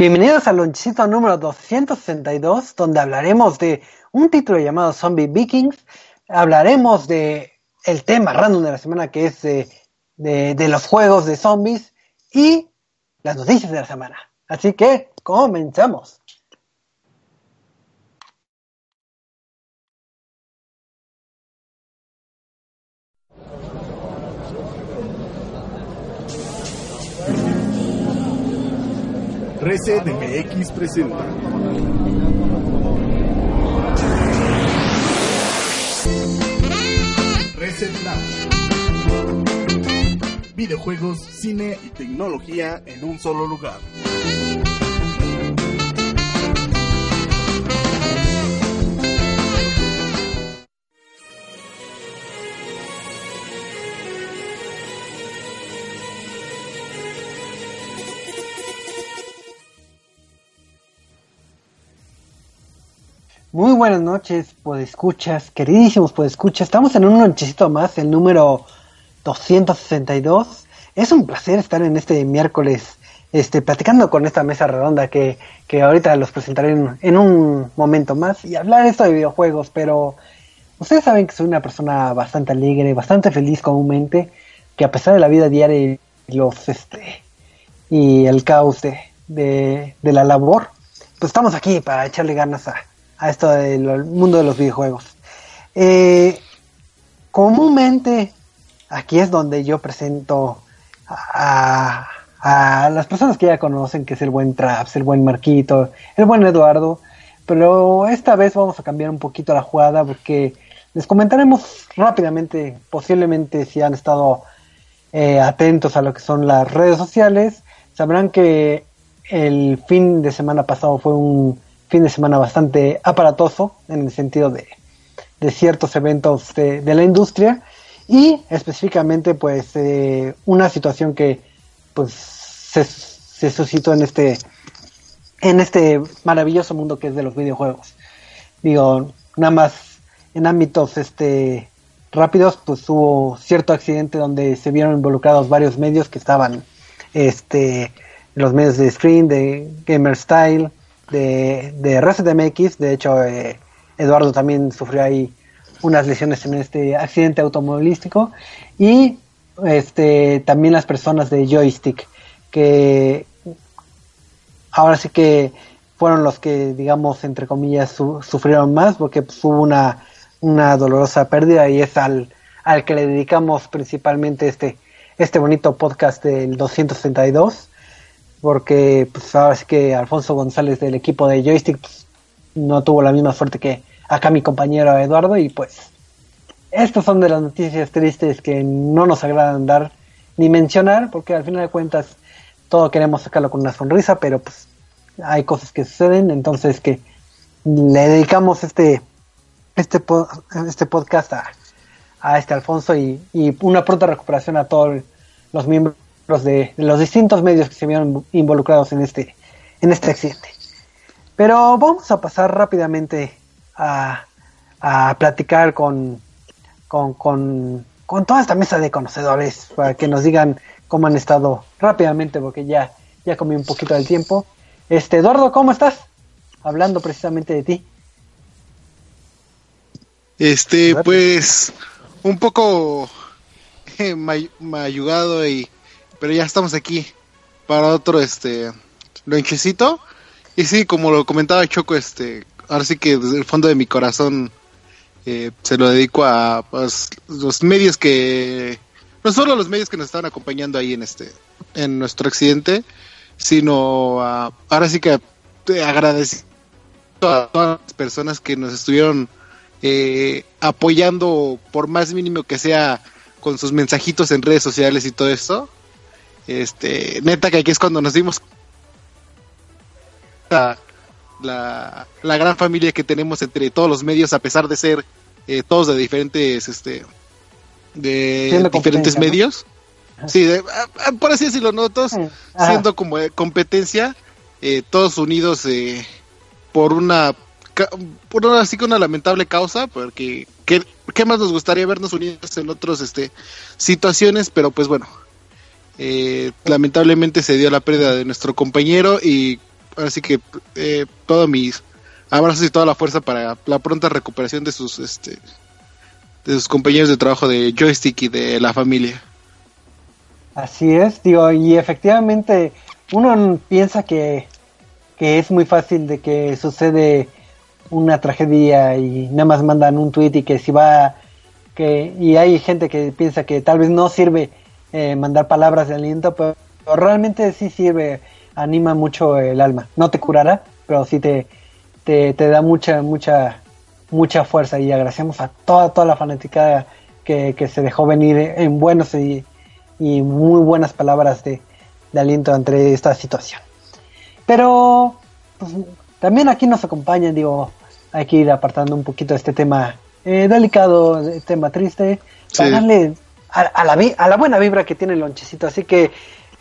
Bienvenidos al lonchito número 262, donde hablaremos de un título llamado Zombie Vikings. Hablaremos de el tema random de la semana que es de, de, de los juegos de zombies y las noticias de la semana. Así que comenzamos. Reset MX presenta. Reset Lab. Videojuegos, cine y tecnología en un solo lugar. Muy buenas noches, escuchas, queridísimos escuchas. Estamos en un lonchecito más, el número 262. Es un placer estar en este miércoles este, platicando con esta mesa redonda que, que ahorita los presentaré en, en, un momento más y hablar esto de videojuegos, pero ustedes saben que soy una persona bastante alegre, bastante feliz comúnmente, que a pesar de la vida diaria y los este y el caos de, de, de la labor, pues estamos aquí para echarle ganas a, a esto del mundo de los videojuegos. Eh, comúnmente aquí es donde yo presento a, a, las personas que ya conocen, que es el buen Traps, el buen Marquito, el buen Eduardo, pero esta vez vamos a cambiar un poquito la jugada porque les comentaremos rápidamente, posiblemente si han estado eh, atentos a lo que son las redes sociales, sabrán que el fin de semana pasado fue un fin de semana bastante aparatoso en el sentido de, de ciertos eventos de, la industria y específicamente pues eh, una situación que pues se, se, suscitó en este en este maravilloso mundo que es de los videojuegos. Digo nada más en ámbitos este rápidos pues hubo cierto accidente donde se vieron involucrados varios medios que estaban este los medios de screen de gamer style de, de Reset MX. De hecho, eh, Eduardo también sufrió ahí unas lesiones en este accidente automovilístico. Y este también las personas de Joystick, que ahora sí que fueron los que, digamos, entre comillas, su, sufrieron más, porque pues, hubo una, una dolorosa pérdida y es al, al que le dedicamos principalmente este, este bonito podcast del 262 porque pues sí que Alfonso González del equipo de Joystick pues, no tuvo la misma suerte que acá mi compañero Eduardo y pues estas son de las noticias tristes que no nos agradan dar ni mencionar porque al final de cuentas todo queremos sacarlo con una sonrisa pero pues hay cosas que suceden entonces que le dedicamos este este este podcast a, a este Alfonso y, y una pronta recuperación a todos los miembros de, de, los distintos medios que se vieron involucrados en este, en este accidente. Pero vamos a pasar rápidamente a, a platicar con, con, con, con, toda esta mesa de conocedores para que nos digan cómo han estado rápidamente, porque ya, ya comí un poquito del tiempo. Este, Eduardo, ¿cómo estás? Hablando precisamente de ti. Este, pues, un poco eh, mayugado y pero ya estamos aquí para otro este lonchecito. Y sí, como lo comentaba Choco, este, ahora sí que desde el fondo de mi corazón eh, se lo dedico a pues, los medios que no solo los medios que nos están acompañando ahí en este en nuestro accidente, sino a, ahora sí que agradecido a todas las personas que nos estuvieron eh, apoyando por más mínimo que sea con sus mensajitos en redes sociales y todo esto Este, neta que aquí es cuando nos dimos la, la, la gran familia que tenemos entre todos los medios, a pesar de ser eh, todos de diferentes, este, de diferentes medios. Sí, por así decirlo, ¿no? Todos siendo como competencia, eh, todos unidos eh, por una por una, así que una lamentable causa, porque ¿qué, ¿qué, más nos gustaría vernos unidos en otras este, situaciones? Pero pues bueno, eh, lamentablemente se dio la pérdida de nuestro compañero y así que eh, todos mis abrazos y toda la fuerza para la pronta recuperación de sus este de sus compañeros de trabajo de joystick y de la familia. Así es, digo, y efectivamente uno piensa que, que es muy fácil de que sucede una tragedia y nada más mandan un tweet y que si va que y hay gente que piensa que tal vez no sirve eh, mandar palabras de aliento pero, realmente sí sirve anima mucho el alma. No te curará pero sí te, te, da mucha mucha mucha fuerza. Y agradecemos a toda toda la fanática que, que se dejó venir en buenos y, y muy buenas palabras de, de aliento ante esta situación. Pero pues, también aquí nos acompañan digo hay que ir apartando un poquito este tema eh, delicado, tema triste, para darle a, la, a la buena vibra que tiene el lonchecito. Así que,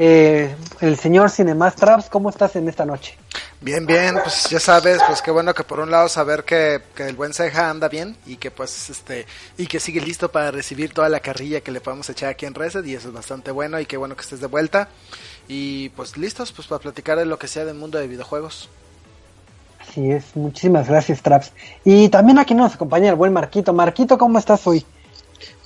eh, el señor Cinemas Traps, ¿cómo estás en esta noche? Bien, bien, pues ya sabes, pues qué bueno que por un lado saber que, el buen Ceja anda bien y que pues este y que sigue listo para recibir toda la carrilla que le podemos echar aquí en Reset y eso es bastante bueno y qué bueno que estés de vuelta y pues listos pues para platicar de lo que sea del mundo de videojuegos. Así es, muchísimas gracias, Traps. Y también aquí nos acompaña el buen Marquito. Marquito, ¿cómo estás hoy?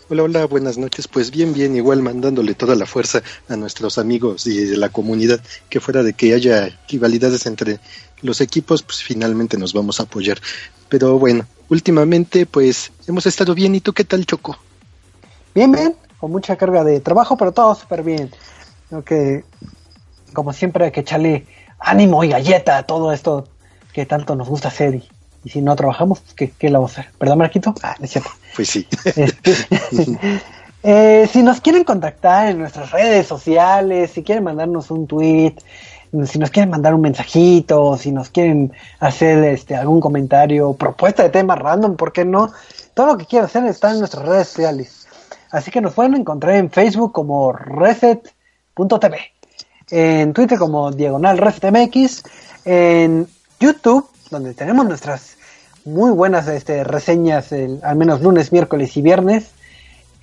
Hola, hola, buenas noches. Pues bien, bien, igual mandándole toda la fuerza a nuestros amigos y de la comunidad, que fuera de que haya rivalidades entre los equipos, pues finalmente nos vamos a apoyar. Pero bueno, últimamente pues hemos estado bien. ¿Y tú qué tal, Choco? Bien, bien, con mucha carga de trabajo, pero todo súper bien. Creo que, como siempre, hay que echarle ánimo y galleta a todo esto que tanto nos gusta hacer y, si no trabajamos, ¿qué, ¿qué, la vamos a hacer? ¿Perdón, Marquito? Ah, es cierto. Pues sí. Este, eh, si nos quieren contactar en nuestras redes sociales, si quieren mandarnos un tweet, si nos quieren mandar un mensajito, si nos quieren hacer este algún comentario, propuesta de tema random, ¿por qué no? Todo lo que quieran hacer está en nuestras redes sociales. Así que nos pueden encontrar en Facebook como reset.tv, en Twitter como diagonal resetmx, en YouTube, donde tenemos nuestras muy buenas este, reseñas, al menos lunes, miércoles y viernes,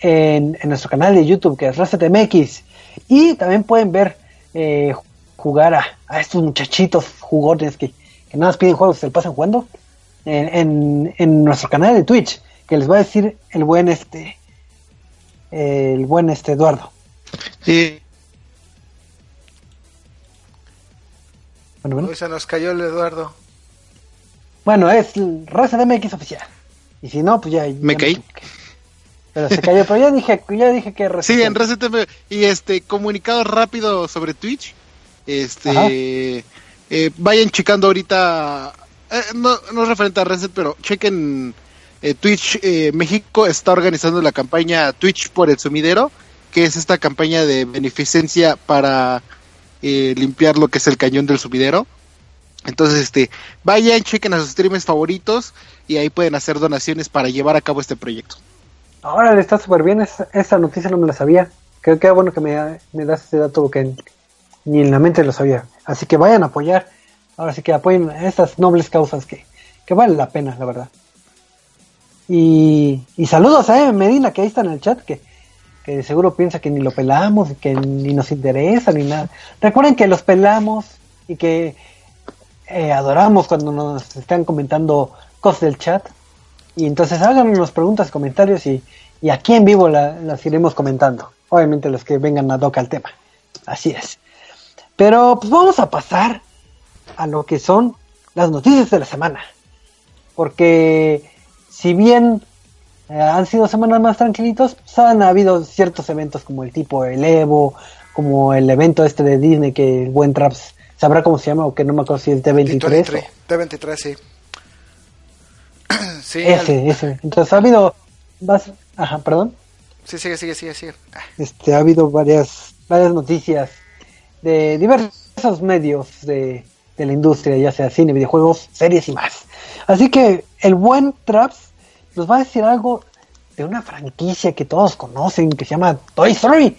en, nuestro canal de YouTube que es ResetMX. Y también pueden ver eh, jugar a, estos muchachitos jugones que, que nada más piden juegos se pasan jugando en, en, nuestro canal de Twitch, que les va a decir el buen este el buen este Eduardo. Sí. Bueno, bueno. se nos cayó el Eduardo. Bueno, es Raza de MX oficial. Y si no, pues ya. Me caí. pero se cayó, pero ya dije, ya dije que Sí, en Y este, comunicado rápido sobre Twitch. Este. Eh, vayan checando ahorita. Eh, no, no es referente a Reset, pero chequen. Eh, Twitch México está organizando la campaña Twitch por el sumidero, que es esta campaña de beneficencia para eh, limpiar lo que es el cañón del subidero. Entonces, este, vayan, chequen a sus streamers favoritos y ahí pueden hacer donaciones para llevar a cabo este proyecto. Ahora le está súper bien, esa, noticia no me la sabía. Creo que es bueno que me, das ese dato que ni en la mente lo sabía. Así que vayan a apoyar. Ahora sí que apoyen estas nobles causas que, que valen la pena, la verdad. Y, y saludos a Medina, que ahí está en el chat, que que seguro piensa que ni lo pelamos, que ni nos interesa, ni nada. Recuerden que los pelamos y que eh, adoramos cuando nos están comentando cosas del chat. Y entonces háganos preguntas, comentarios y, y aquí en vivo las iremos comentando. Obviamente los que vengan a doca al tema. Así es. Pero pues vamos a pasar a lo que son las noticias de la semana. Porque si bien eh, han sido semanas más tranquilitos, pues han habido ciertos eventos como el tipo el Evo, como el evento este de Disney que el buen Traps sabrá cómo se llama o que no me acuerdo si es D23. D23, sí. sí. Ese, ese. Entonces ha habido más, ajá, perdón. Sí, sigue, sigue, sigue, sigue. Este, ha habido varias, varias noticias de diversos medios de, de la industria, ya sea cine, videojuegos, series y más. Así que el buen Traps nos va a decir algo de una franquicia que todos conocen, que se llama Toy Story.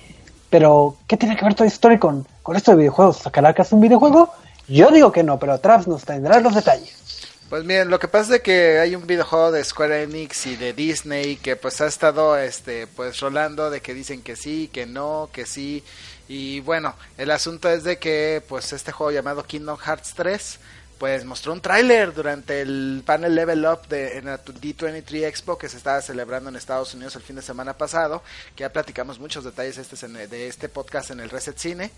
Pero, ¿qué tiene que ver Toy Story con, con esto de videojuegos? ¿Sacará que es un videojuego? Yo digo que no, pero Traps nos tendrá los detalles. Pues miren, lo que pasa es que hay un videojuego de Square Enix y de Disney que pues ha estado este pues rolando de que dicen que sí, que no, que sí. Y bueno, el asunto es de que pues este juego llamado Kingdom Hearts 3 pues mostró un tráiler durante el panel Level Up de en la D23 Expo que se estaba celebrando en Estados Unidos el fin de semana pasado, que ya platicamos muchos detalles este de este podcast en el Reset Cine,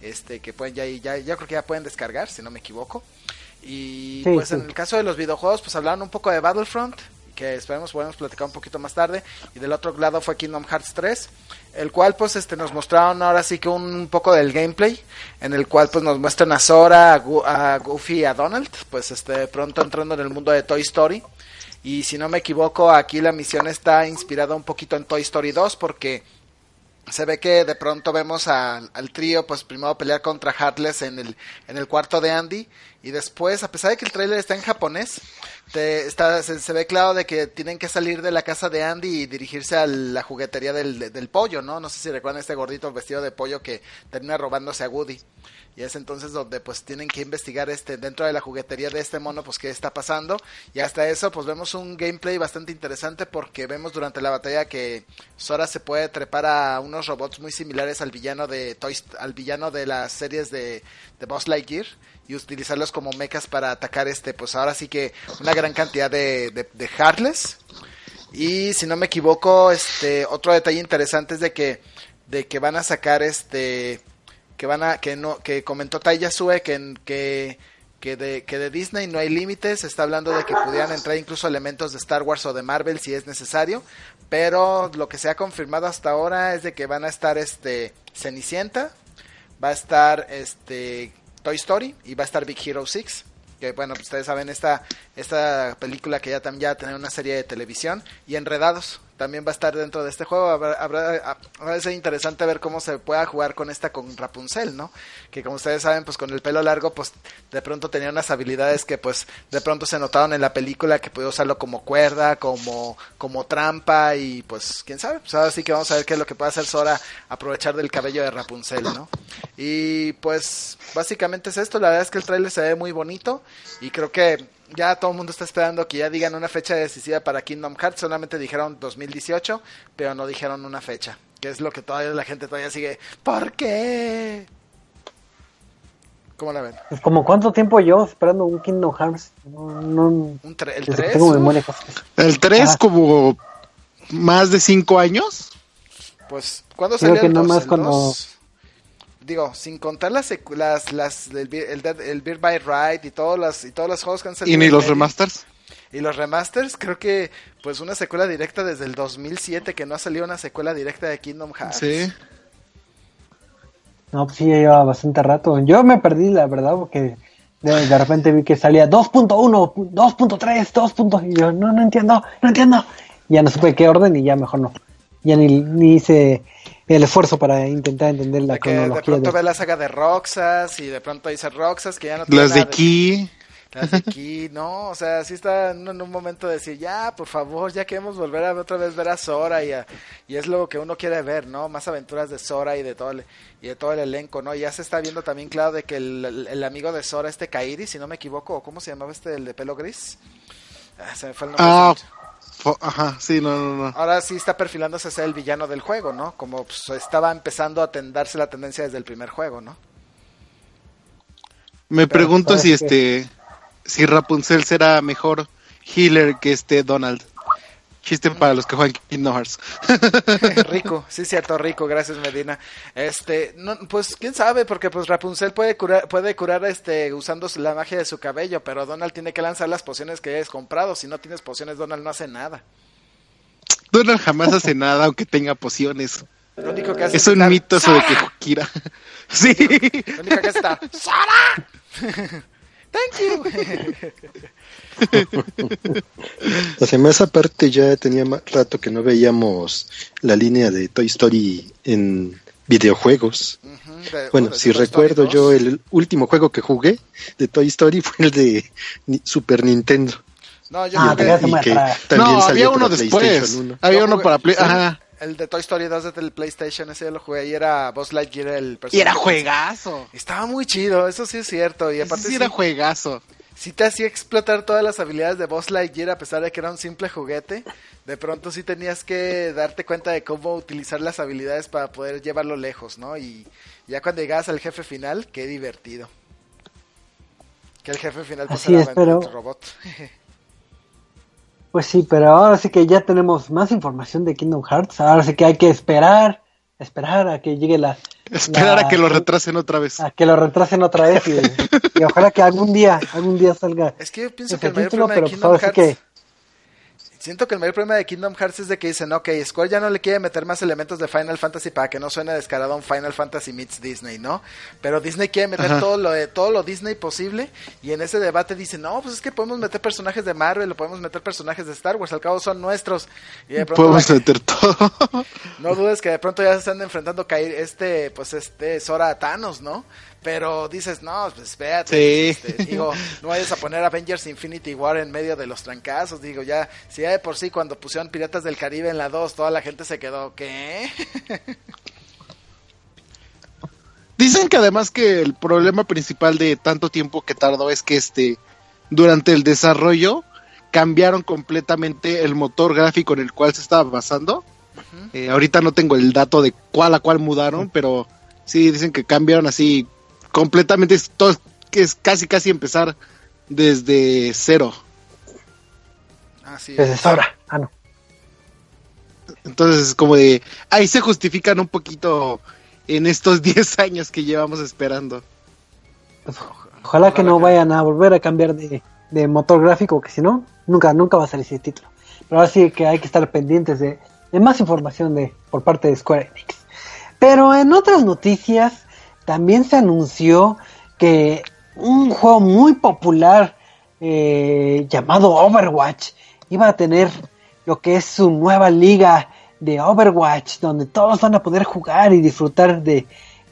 este que pueden ya ya ya creo que ya pueden descargar, si no me equivoco. Y pues en el caso de los videojuegos, pues hablaron un poco de Battlefront, que esperemos podemos platicar un poquito más tarde. Y del otro lado fue Kingdom Hearts 3, el cual pues este nos mostraron ahora sí que un, poco del gameplay, en el cual pues nos muestran a Sora, a, Goofy y a Donald, pues este pronto entrando en el mundo de Toy Story. Y si no me equivoco, aquí la misión está inspirada un poquito en Toy Story 2 porque se ve que de pronto vemos al trío pues primero pelear contra Heartless en el, en el cuarto de Andy y después, a pesar de que el trailer está en japonés, te, está, se, ve claro de que tienen que salir de la casa de Andy y dirigirse a la juguetería del, del pollo, ¿no? No sé si recuerdan este gordito vestido de pollo que termina robándose a Woody. Y es entonces donde pues tienen que investigar este dentro de la juguetería de este mono pues qué está pasando. Y hasta eso pues vemos un gameplay bastante interesante porque vemos durante la batalla que Sora se puede trepar a unos robots muy similares al villano de Toys, al villano de las series de, de Boss Lightyear y utilizarlos como mechas para atacar este pues ahora sí que una gran cantidad de, de, de Heartless. Y si no me equivoco, este otro detalle interesante es de que de que van a sacar este que van a que no que comentó Tai Yasue que que que de, que de Disney no hay límites, está hablando de que pudieran entrar incluso elementos de Star Wars o de Marvel si es necesario, pero lo que se ha confirmado hasta ahora es de que van a estar este Cenicienta, va a estar este Toy Story y va a estar Big Hero 6 que bueno, pues ustedes saben esta esta película que ya ya tener una serie de televisión y Enredados también va a estar dentro de este juego. Habrá, habrá, a ser interesante ver cómo se pueda jugar con esta con Rapunzel, ¿no? Que como ustedes saben, pues con el pelo largo, pues de pronto tenía unas habilidades que pues de pronto se notaron en la película que puede usarlo como cuerda, como, como trampa y pues quién sabe. Pues ahora sí que vamos a ver qué es lo que puede hacer Sora aprovechar del cabello de Rapunzel, ¿no? Y pues básicamente es esto. La verdad es que el trailer se ve muy bonito y creo que ya todo el mundo está esperando que ya digan una fecha decisiva para Kingdom Hearts. Solamente dijeron 2018, pero no dijeron una fecha. Que es lo que todavía la gente todavía sigue. ¿Por qué? ¿Cómo la ven? Pues como cuánto tiempo yo esperando un Kingdom Hearts. ¿Un ¿El 3? ¿El 3 como más de 5 años? Pues, ¿cuándo salió Creo que el 2? cuando digo, sin contar las las, las el, el, el Beer by Ride y todos las y todos los juegos que han salido. ¿Y ni los remasters? Y los remasters, creo que pues una secuela directa desde el 2007 que no ha salido una secuela directa de Kingdom Hearts. Sí. No, pues sí, ya lleva bastante rato. Yo me perdí, la verdad, porque de, de repente vi que salía 2.1, 2.3, 2. Y yo, no, no entiendo, no entiendo. Ya no supe qué orden y ya mejor no. Ya ni, ni hice el esfuerzo para intentar entender la que De pronto ve la saga de Roxas y de pronto dice Roxas que ya no tiene Las de Key. Las de Key, no, o sea, sí está en un momento de decir, ya, por favor, ya queremos volver a otra vez ver a Sora y, y es lo que uno quiere ver, ¿no? Más aventuras de Sora y de todo el, y de todo el elenco, ¿no? Ya se está viendo también claro de que el, el, amigo de Sora, este Kairi, si no me equivoco, ¿cómo se llamaba este, el de pelo gris? Ah, se me fue el nombre. Ah, Ajá, sí, no, no, no. Ahora sí está perfilándose a ser el villano del juego, ¿no? Como pues, estaba empezando a tendarse la tendencia desde el primer juego, ¿no? Me pregunto si este si Rapunzel será mejor healer que este Donald. Chiste para los que juegan Kingdom Hearts. rico, sí cierto, rico, gracias Medina. Este, no, pues quién sabe, porque pues Rapunzel puede curar, puede curar este usando la magia de su cabello, pero Donald tiene que lanzar las pociones que hayas comprado. Si no tienes pociones, Donald no hace nada. Donald jamás hace nada aunque tenga pociones. Lo único que hace es, un mito sobre que Kira. sí. Lo único que hace está ¡Sara! Thank you. o esa parte ya tenía más rato que no veíamos la línea de Toy Story en videojuegos. bueno, si recuerdo yo, el último juego que jugué de Toy Story fue el de Super Nintendo. No, yo ah, que no, había uno después. Había uno para Play. Ajá. El de Toy Story 2 desde el PlayStation, ese lo jugué y era Buzz Lightyear el personaje. Y era juegazo. Estaba muy chido, eso sí es cierto. Y aparte sí, era juegazo. Si te hacía explotar todas las habilidades de Buzz Lightyear a pesar de que era un simple juguete. De pronto sí tenías que darte cuenta de cómo utilizar las habilidades para poder llevarlo lejos, ¿no? Y ya cuando llegabas al jefe final, qué divertido. Que el jefe final pues era pero... robot. Pues sí, pero ahora sí que ya tenemos más información de Kingdom Hearts. Ahora sí que hay que esperar, esperar a que llegue la. Esperar a que lo retrasen otra vez. A que lo retrasen otra vez y, ojalá que algún día, algún día salga. Es que yo pienso que el mayor título, pero pues sí que Siento que el mayor problema de Kingdom Hearts es de que dicen, ok, Square ya no le quiere meter más elementos de Final Fantasy para que no suene descarado un Final Fantasy meets Disney, ¿no? Pero Disney quiere meter todo lo de todo lo Disney posible y en ese debate dicen, no, pues es que podemos meter personajes de Marvel o podemos meter personajes de Star Wars, al cabo son nuestros. Y de pronto podemos meter todo. no dudes que de pronto ya se están enfrentando caer este, pues este Sora Thanos, ¿no? Pero dices, no, pues espérate. Este, digo, no vayas a poner Avengers Infinity War en medio de los trancazos. Digo, ya, si ya de por sí cuando pusieron Piratas del Caribe en la 2, toda la gente se quedó, ¿qué? Dicen que además que el problema principal de tanto tiempo que tardó es que este durante el desarrollo cambiaron completamente el motor gráfico en el cual se estaba basando. Eh, ahorita no tengo el dato de cuál a cuál mudaron, pero sí dicen que cambiaron así completamente, todo, que es casi casi empezar desde cero. Así desde cero. Ah, no. Entonces es como de, ahí se justifican un poquito en estos 10 años que llevamos esperando. Pues, ojalá, que no vayan a volver a cambiar de, motor gráfico, que si no, nunca, nunca va a salir ese título. Pero ahora sí que hay que estar pendientes de, de más información de, por parte de Square Enix. Pero en otras noticias, también se anunció que un juego muy popular eh, llamado Overwatch iba a tener lo que es su nueva liga de Overwatch, donde todos van a poder jugar y disfrutar de,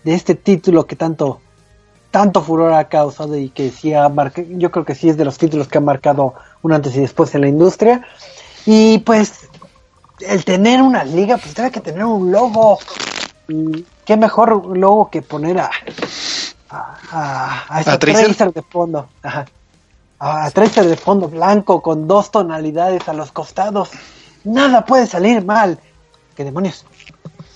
este título que tanto, tanto furor ha causado y que sí ha marcado, yo creo que sí es de los títulos que ha marcado un antes y después en la industria. Y pues el tener una liga, pues debe que tener un logo qué mejor logo que poner a a, a, a, Tracer? de fondo. A, Tracer de fondo blanco con dos tonalidades a los costados. Nada puede salir mal. ¿Qué demonios?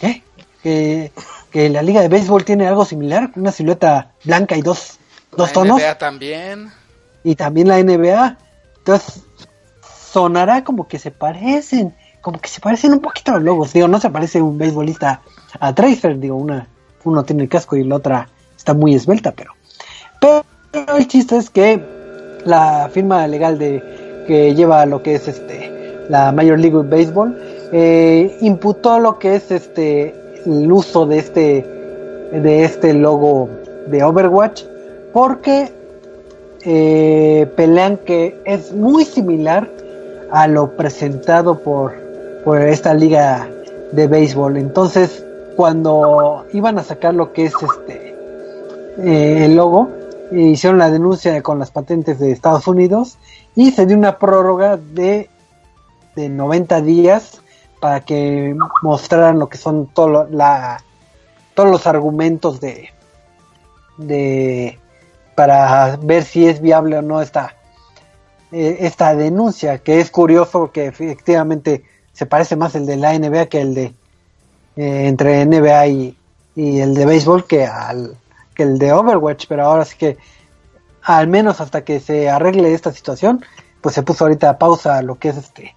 ¿Qué? ¿Que, que la liga de béisbol tiene algo similar? Una silueta blanca y dos, dos tonos. La NBA también. Y también la NBA. Entonces, sonará como que se parecen. Como que se parecen un poquito a los logos. Digo, no se parece un beisbolista a Tracer, digo, una, uno tiene el casco y la otra está muy esbelta, pero, pero el chiste es que la firma legal de que lleva lo que es este la Major League Baseball eh, imputó lo que es este el uso de este de este logo de Overwatch porque eh, pelean que es muy similar a lo presentado por, por esta liga de béisbol. Entonces cuando iban a sacar lo que es este eh, el logo, hicieron la denuncia con las patentes de Estados Unidos y se dio una prórroga de, de 90 días para que mostraran lo que son todo la, todos los argumentos de, de para ver si es viable o no esta, eh, esta denuncia, que es curioso porque efectivamente se parece más el de la NBA que el de eh, entre NBA y, el de béisbol que, al, que el de Overwatch, pero ahora sí que al menos hasta que se arregle esta situación, pues se puso ahorita a pausa lo que es este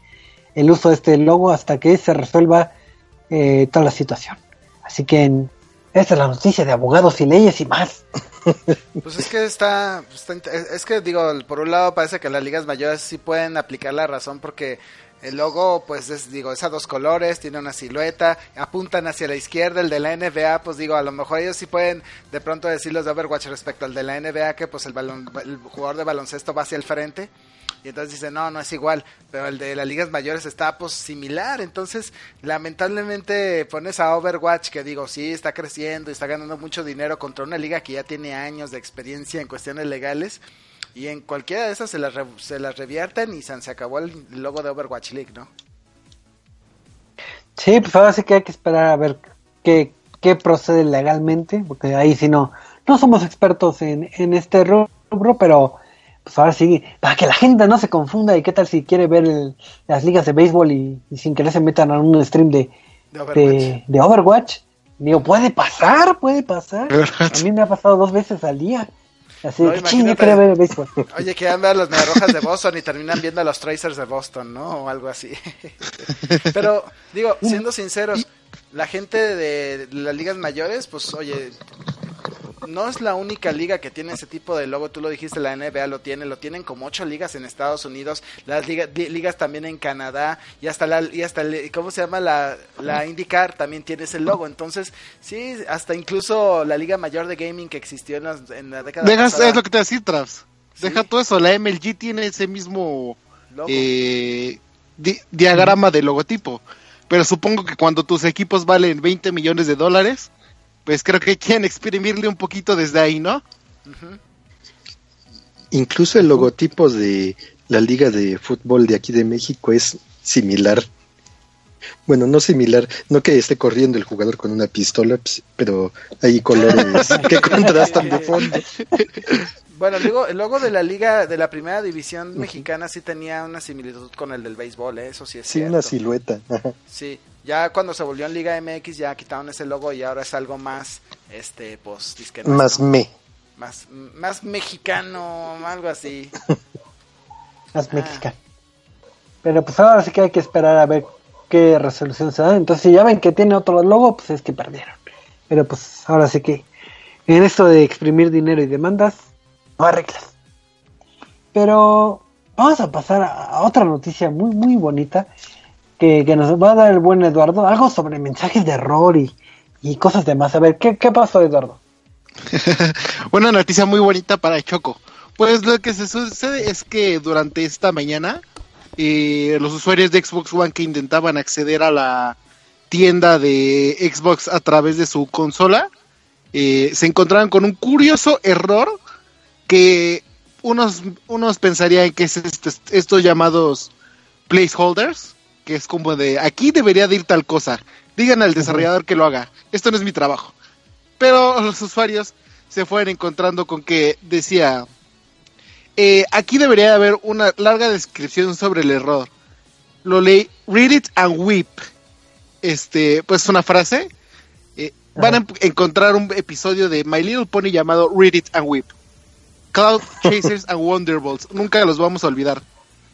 el uso de este logo hasta que se resuelva eh, toda la situación. Así que esta es la noticia de abogados y leyes y más. Pues es que está, es que digo, por un lado parece que las ligas mayores sí pueden aplicar la razón porque el logo, pues es, digo, es a dos colores, tiene una silueta, apuntan hacia la izquierda. El de la NBA, pues digo, a lo mejor ellos sí pueden de pronto decir los de Overwatch respecto al de la NBA, que pues el, balón, el jugador de baloncesto va hacia el frente. y entonces dicen, no, no es igual, pero el de las ligas mayores está pues similar, entonces lamentablemente pones a Overwatch que digo, sí, está creciendo y está ganando mucho dinero contra una liga que ya tiene años de experiencia en cuestiones legales y en cualquiera de esas se las, se las revierten y se, se acabó el logo de Overwatch League, ¿no? Sí, pues ahora sí que hay que esperar a ver qué, qué procede legalmente, porque ahí sí no, no somos expertos en, en este rubro, pero pues ahora sí, para que la gente no se confunda y qué tal si quiere ver las ligas de béisbol y, sin querer se metan a un stream de, de Overwatch. Digo, puede pasar, puede pasar. A mí me ha pasado dos veces al día. Así no, que ver béisbol. Oye, que ver los rojas de Boston y terminan viendo a los Tracers de Boston, ¿no? O algo así. Pero, digo, siendo sinceros, la gente de las ligas mayores, pues, oye, no es la única liga que tiene ese tipo de logo, tú lo dijiste, la NBA lo tiene, lo tienen como ocho ligas en Estados Unidos, las ligas también en Canadá y hasta la y hasta ¿cómo se llama la la IndyCar también tiene ese logo, entonces sí, hasta incluso la liga mayor de gaming que existió en, la década Dejas, es lo que te decía, Tras. Deja todo eso, la MLG tiene ese mismo eh, diagrama de logotipo. Pero supongo que cuando tus equipos valen 20 millones de dólares, pues creo que quieren exprimirle un poquito desde ahí, ¿no? Incluso el logotipo de la Liga de Fútbol de aquí de México es similar. Bueno, no similar, no que esté corriendo el jugador con una pistola, pues, pero hay colores que contrastan de fondo. Bueno, el logo, de la liga, de la primera división mexicana sí tenía una similitud con el del béisbol, ¿eh? eso sí es sí, cierto. una silueta. Sí, ya cuando se volvió en Liga MX ya quitaron ese logo y ahora es algo más, este, pues, Más me. Más, más mexicano, algo así. más ah. mexicano. Pero pues ahora sí que hay que esperar a ver qué resolución se da. Entonces si ya ven que tiene otro logo, pues es que perdieron. Pero pues ahora sí que en esto de exprimir dinero y demandas, no arreglas. Pero vamos a pasar a otra noticia muy, muy bonita que, nos va a dar el buen Eduardo. Algo sobre mensajes de error y, y cosas demás. A ver, ¿qué, qué pasó, Eduardo? Una noticia muy bonita para Choco. Pues lo que se sucede es que durante esta mañana eh, los usuarios de Xbox One que intentaban acceder a la tienda de Xbox a través de su consola eh, se encontraron con un curioso error que unos, unos pensarían que es este, estos llamados placeholders, que es como de aquí debería de ir tal cosa, digan al desarrollador que lo haga, esto no es mi trabajo. Pero los usuarios se fueron encontrando con que decía, eh, aquí debería de haber una larga descripción sobre el error. Lo leí, read it and weep. Este, pues una frase. Eh, van a encontrar un episodio de My Little Pony llamado Read It and Weep. Cloud Chasers and Wonderbolts. Nunca los vamos a olvidar.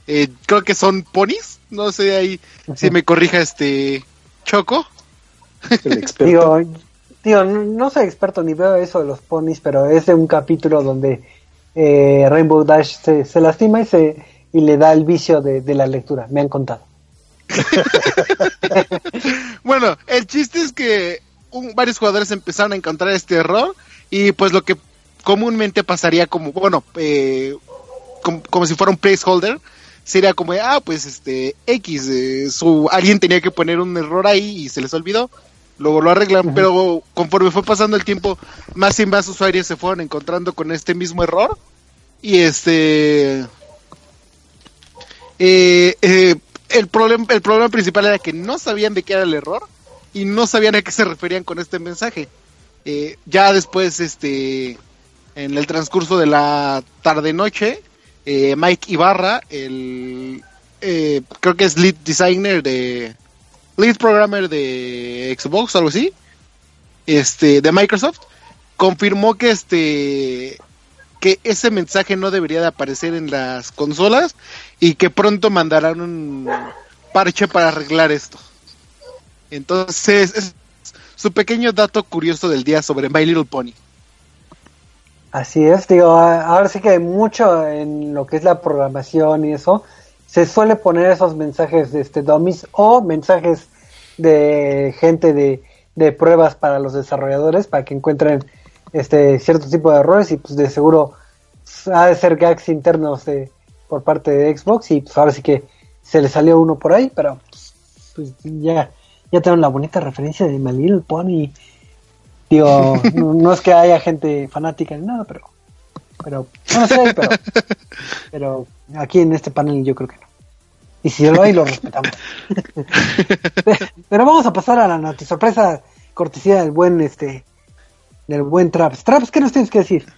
Eh, creo que son ponis. No sé ahí si me corrija este Choco. digo, no soy experto ni veo eso de los ponis, pero es de un capítulo donde eh, Rainbow Dash se, lastima y, se, y le da el vicio de, la lectura. Me han contado. bueno, el chiste es que varios jugadores empezaron a encontrar este error y pues lo que comúnmente pasaría como, bueno, eh, como, si fuera un placeholder, sería como, ah, pues este, X, eh, su, alguien tenía que poner un error ahí y se les olvidó, luego lo arreglan, pero conforme fue pasando el tiempo, más y más usuarios se fueron encontrando con este mismo error y este... Eh, el, problema, el problema principal era que no sabían de qué era el error y no sabían a qué se referían con este mensaje. ya después, este, en el transcurso de la tarde-noche, eh, Mike Ibarra, el eh, creo que es lead designer de lead programmer de Xbox, algo así, este, de Microsoft, confirmó que este que ese mensaje no debería de aparecer en las consolas y que pronto mandarán un parche para arreglar esto. Entonces, es su pequeño dato curioso del día sobre My Little Pony. Así es, digo, ahora sí que mucho en lo que es la programación y eso, se suele poner esos mensajes de este dummies o mensajes de gente de, de pruebas para los desarrolladores para que encuentren este cierto tipo de errores y pues de seguro ha de ser gags internos de, por parte de Xbox y pues ahora sí que se le salió uno por ahí, pero pues ya, ya tengo la bonita referencia de My Little Pony. Digo, no, es que haya gente fanática ni nada, pero, pero, no sé, pero, pero aquí en este panel yo creo que no. Y si lo hay, lo respetamos. pero vamos a pasar a la noticia sorpresa cortesía del buen, este, del buen Traps. Traps, ¿qué nos tienes que decir?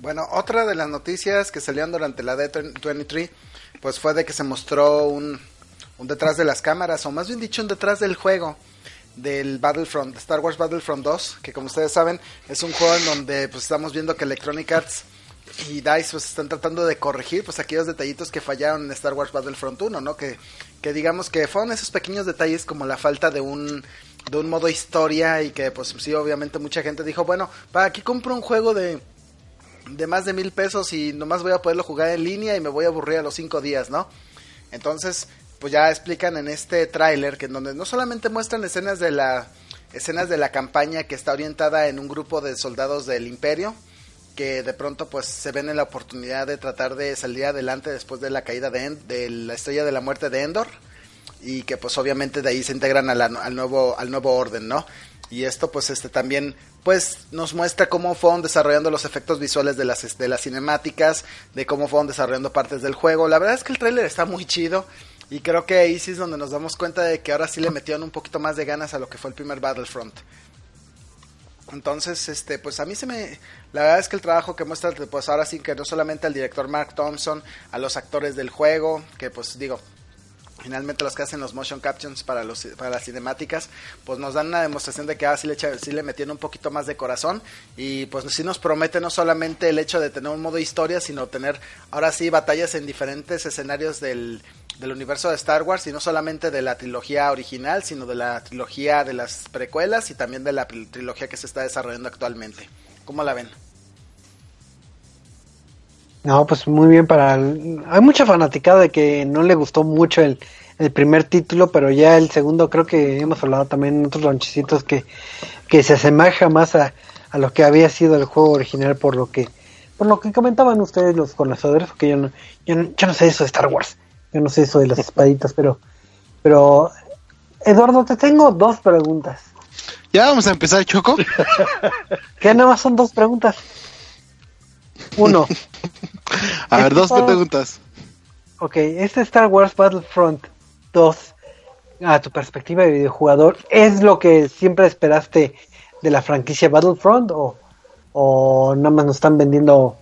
Bueno, otra de las noticias que salieron durante la D23, pues fue de que se mostró un, un detrás de las cámaras, o más bien dicho, un detrás del juego del Battlefront, Star Wars Battlefront 2, que como ustedes saben es un juego en donde pues estamos viendo que Electronic Arts y DICE pues están tratando de corregir pues aquellos detallitos que fallaron en Star Wars Battlefront 1, ¿no? Que, que digamos que fueron esos pequeños detalles como la falta de un de un modo historia y que pues sí obviamente mucha gente dijo bueno para aquí compro un juego de de más de mil pesos y nomás voy a poderlo jugar en línea y me voy a aburrir a los cinco días, ¿no? Entonces, pues ya explican en este tráiler que en donde no solamente muestran escenas de la escenas de la campaña que está orientada en un grupo de soldados del imperio que de pronto pues se ven en la oportunidad de tratar de salir adelante después de la caída de, de la estrella de la muerte de Endor y que pues obviamente de ahí se integran al nuevo al nuevo orden, ¿no? Y esto pues este también pues nos muestra cómo fueron desarrollando los efectos visuales de las, de las cinemáticas, de cómo fueron desarrollando partes del juego. La verdad es que el tráiler está muy chido y creo que ahí sí es donde nos damos cuenta de que ahora sí le metieron un poquito más de ganas a lo que fue el primer Battlefront. Entonces, este, pues a mí se me, la verdad es que el trabajo que muestra, pues ahora sí que no solamente al director Mark Thompson, a los actores del juego, que pues digo, finalmente los que hacen los motion captions para los para las cinemáticas pues nos dan una demostración de que ah, sí le, le metieron un poquito más de corazón y pues sí nos promete no solamente el hecho de tener un modo historia sino tener ahora sí batallas en diferentes escenarios del, del universo de Star Wars y no solamente de la trilogía original sino de la trilogía de las precuelas y también de la trilogía que se está desarrollando actualmente ¿cómo la ven? No, pues muy bien para... Hay mucha fanaticada de que no le gustó mucho el, el primer título, pero ya el segundo creo que hemos hablado también en otros lonchecitos que, que se asemeja más a, a lo que había sido el juego original por lo que por lo que comentaban ustedes los conocedores, porque yo no, yo no, yo no sé eso de Star Wars, yo no sé eso de las espaditas, pero pero Eduardo, te tengo dos preguntas. Ya vamos a empezar, Choco. que nada más son dos preguntas. Uno. a ver, dos preguntas. Ok, este Star Wars Battlefront 2, a tu perspectiva de videojugador, ¿es lo que siempre esperaste de la franquicia Battlefront o, o nada más nos están vendiendo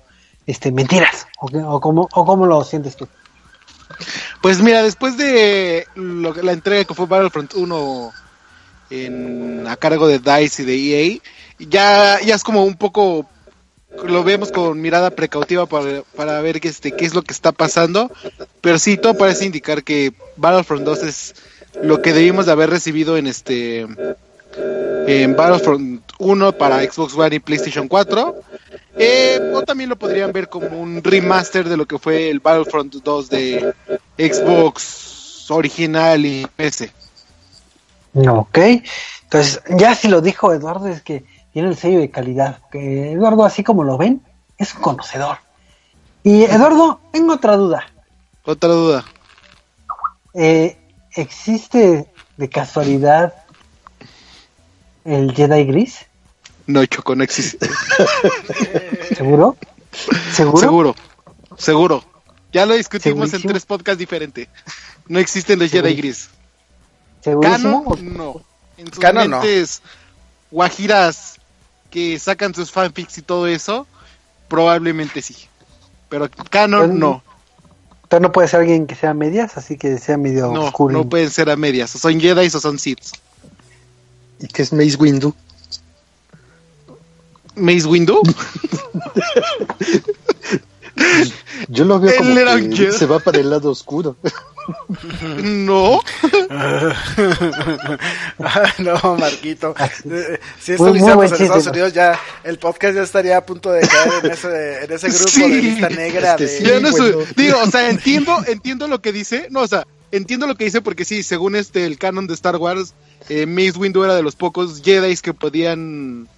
este mentiras? ¿O, o, cómo, ¿O cómo lo sientes tú? Pues mira, después de lo, la entrega que fue Battlefront 1 en, a cargo de DICE y de EA, ya, ya es como un poco lo vemos con mirada precautiva para, para ver qué, este, qué es lo que está pasando. Pero sí, todo parece indicar que Battlefront 2 es lo que debimos de haber recibido en este en Battlefront 1 para Xbox One y PlayStation 4. Eh, o también lo podrían ver como un remaster de lo que fue el Battlefront 2 de Xbox original y PC. Ok, entonces ya si lo dijo Eduardo es que tiene el sello de calidad. Que Eduardo, así como lo ven, es un conocedor. Y Eduardo, tengo otra duda. Otra duda. Eh, ¿Existe de casualidad el Jedi Gris? No, Choco, no existe. ¿Seguro? ¿Seguro? Seguro, seguro. Ya lo discutimos en tres podcasts diferentes. No existen los Jedi Gris. ¿Seguro? no. En sus mentes guajiras que sacan sus fanfics y todo eso, probablemente sí. Pero canon no. Entonces no puede ser alguien que sea medias, así que sea medio no, oscuro. No pueden ser a medias, o son Jedi o son Sith. ¿Y qué es Maze Windu? ¿Maze Windu? Yo lo veo como que se va para el lado oscuro. No. no, Marquito. Si esto lo hiciéramos en Estados Unidos, ya el podcast ya estaría a punto de caer en ese, en ese grupo de lista negra. de... digo, o sea, entiendo, entiendo lo que dice. No, o sea, entiendo lo que dice porque sí, según este el canon de Star Wars, eh, Mace Windu era de los pocos Jedi que podían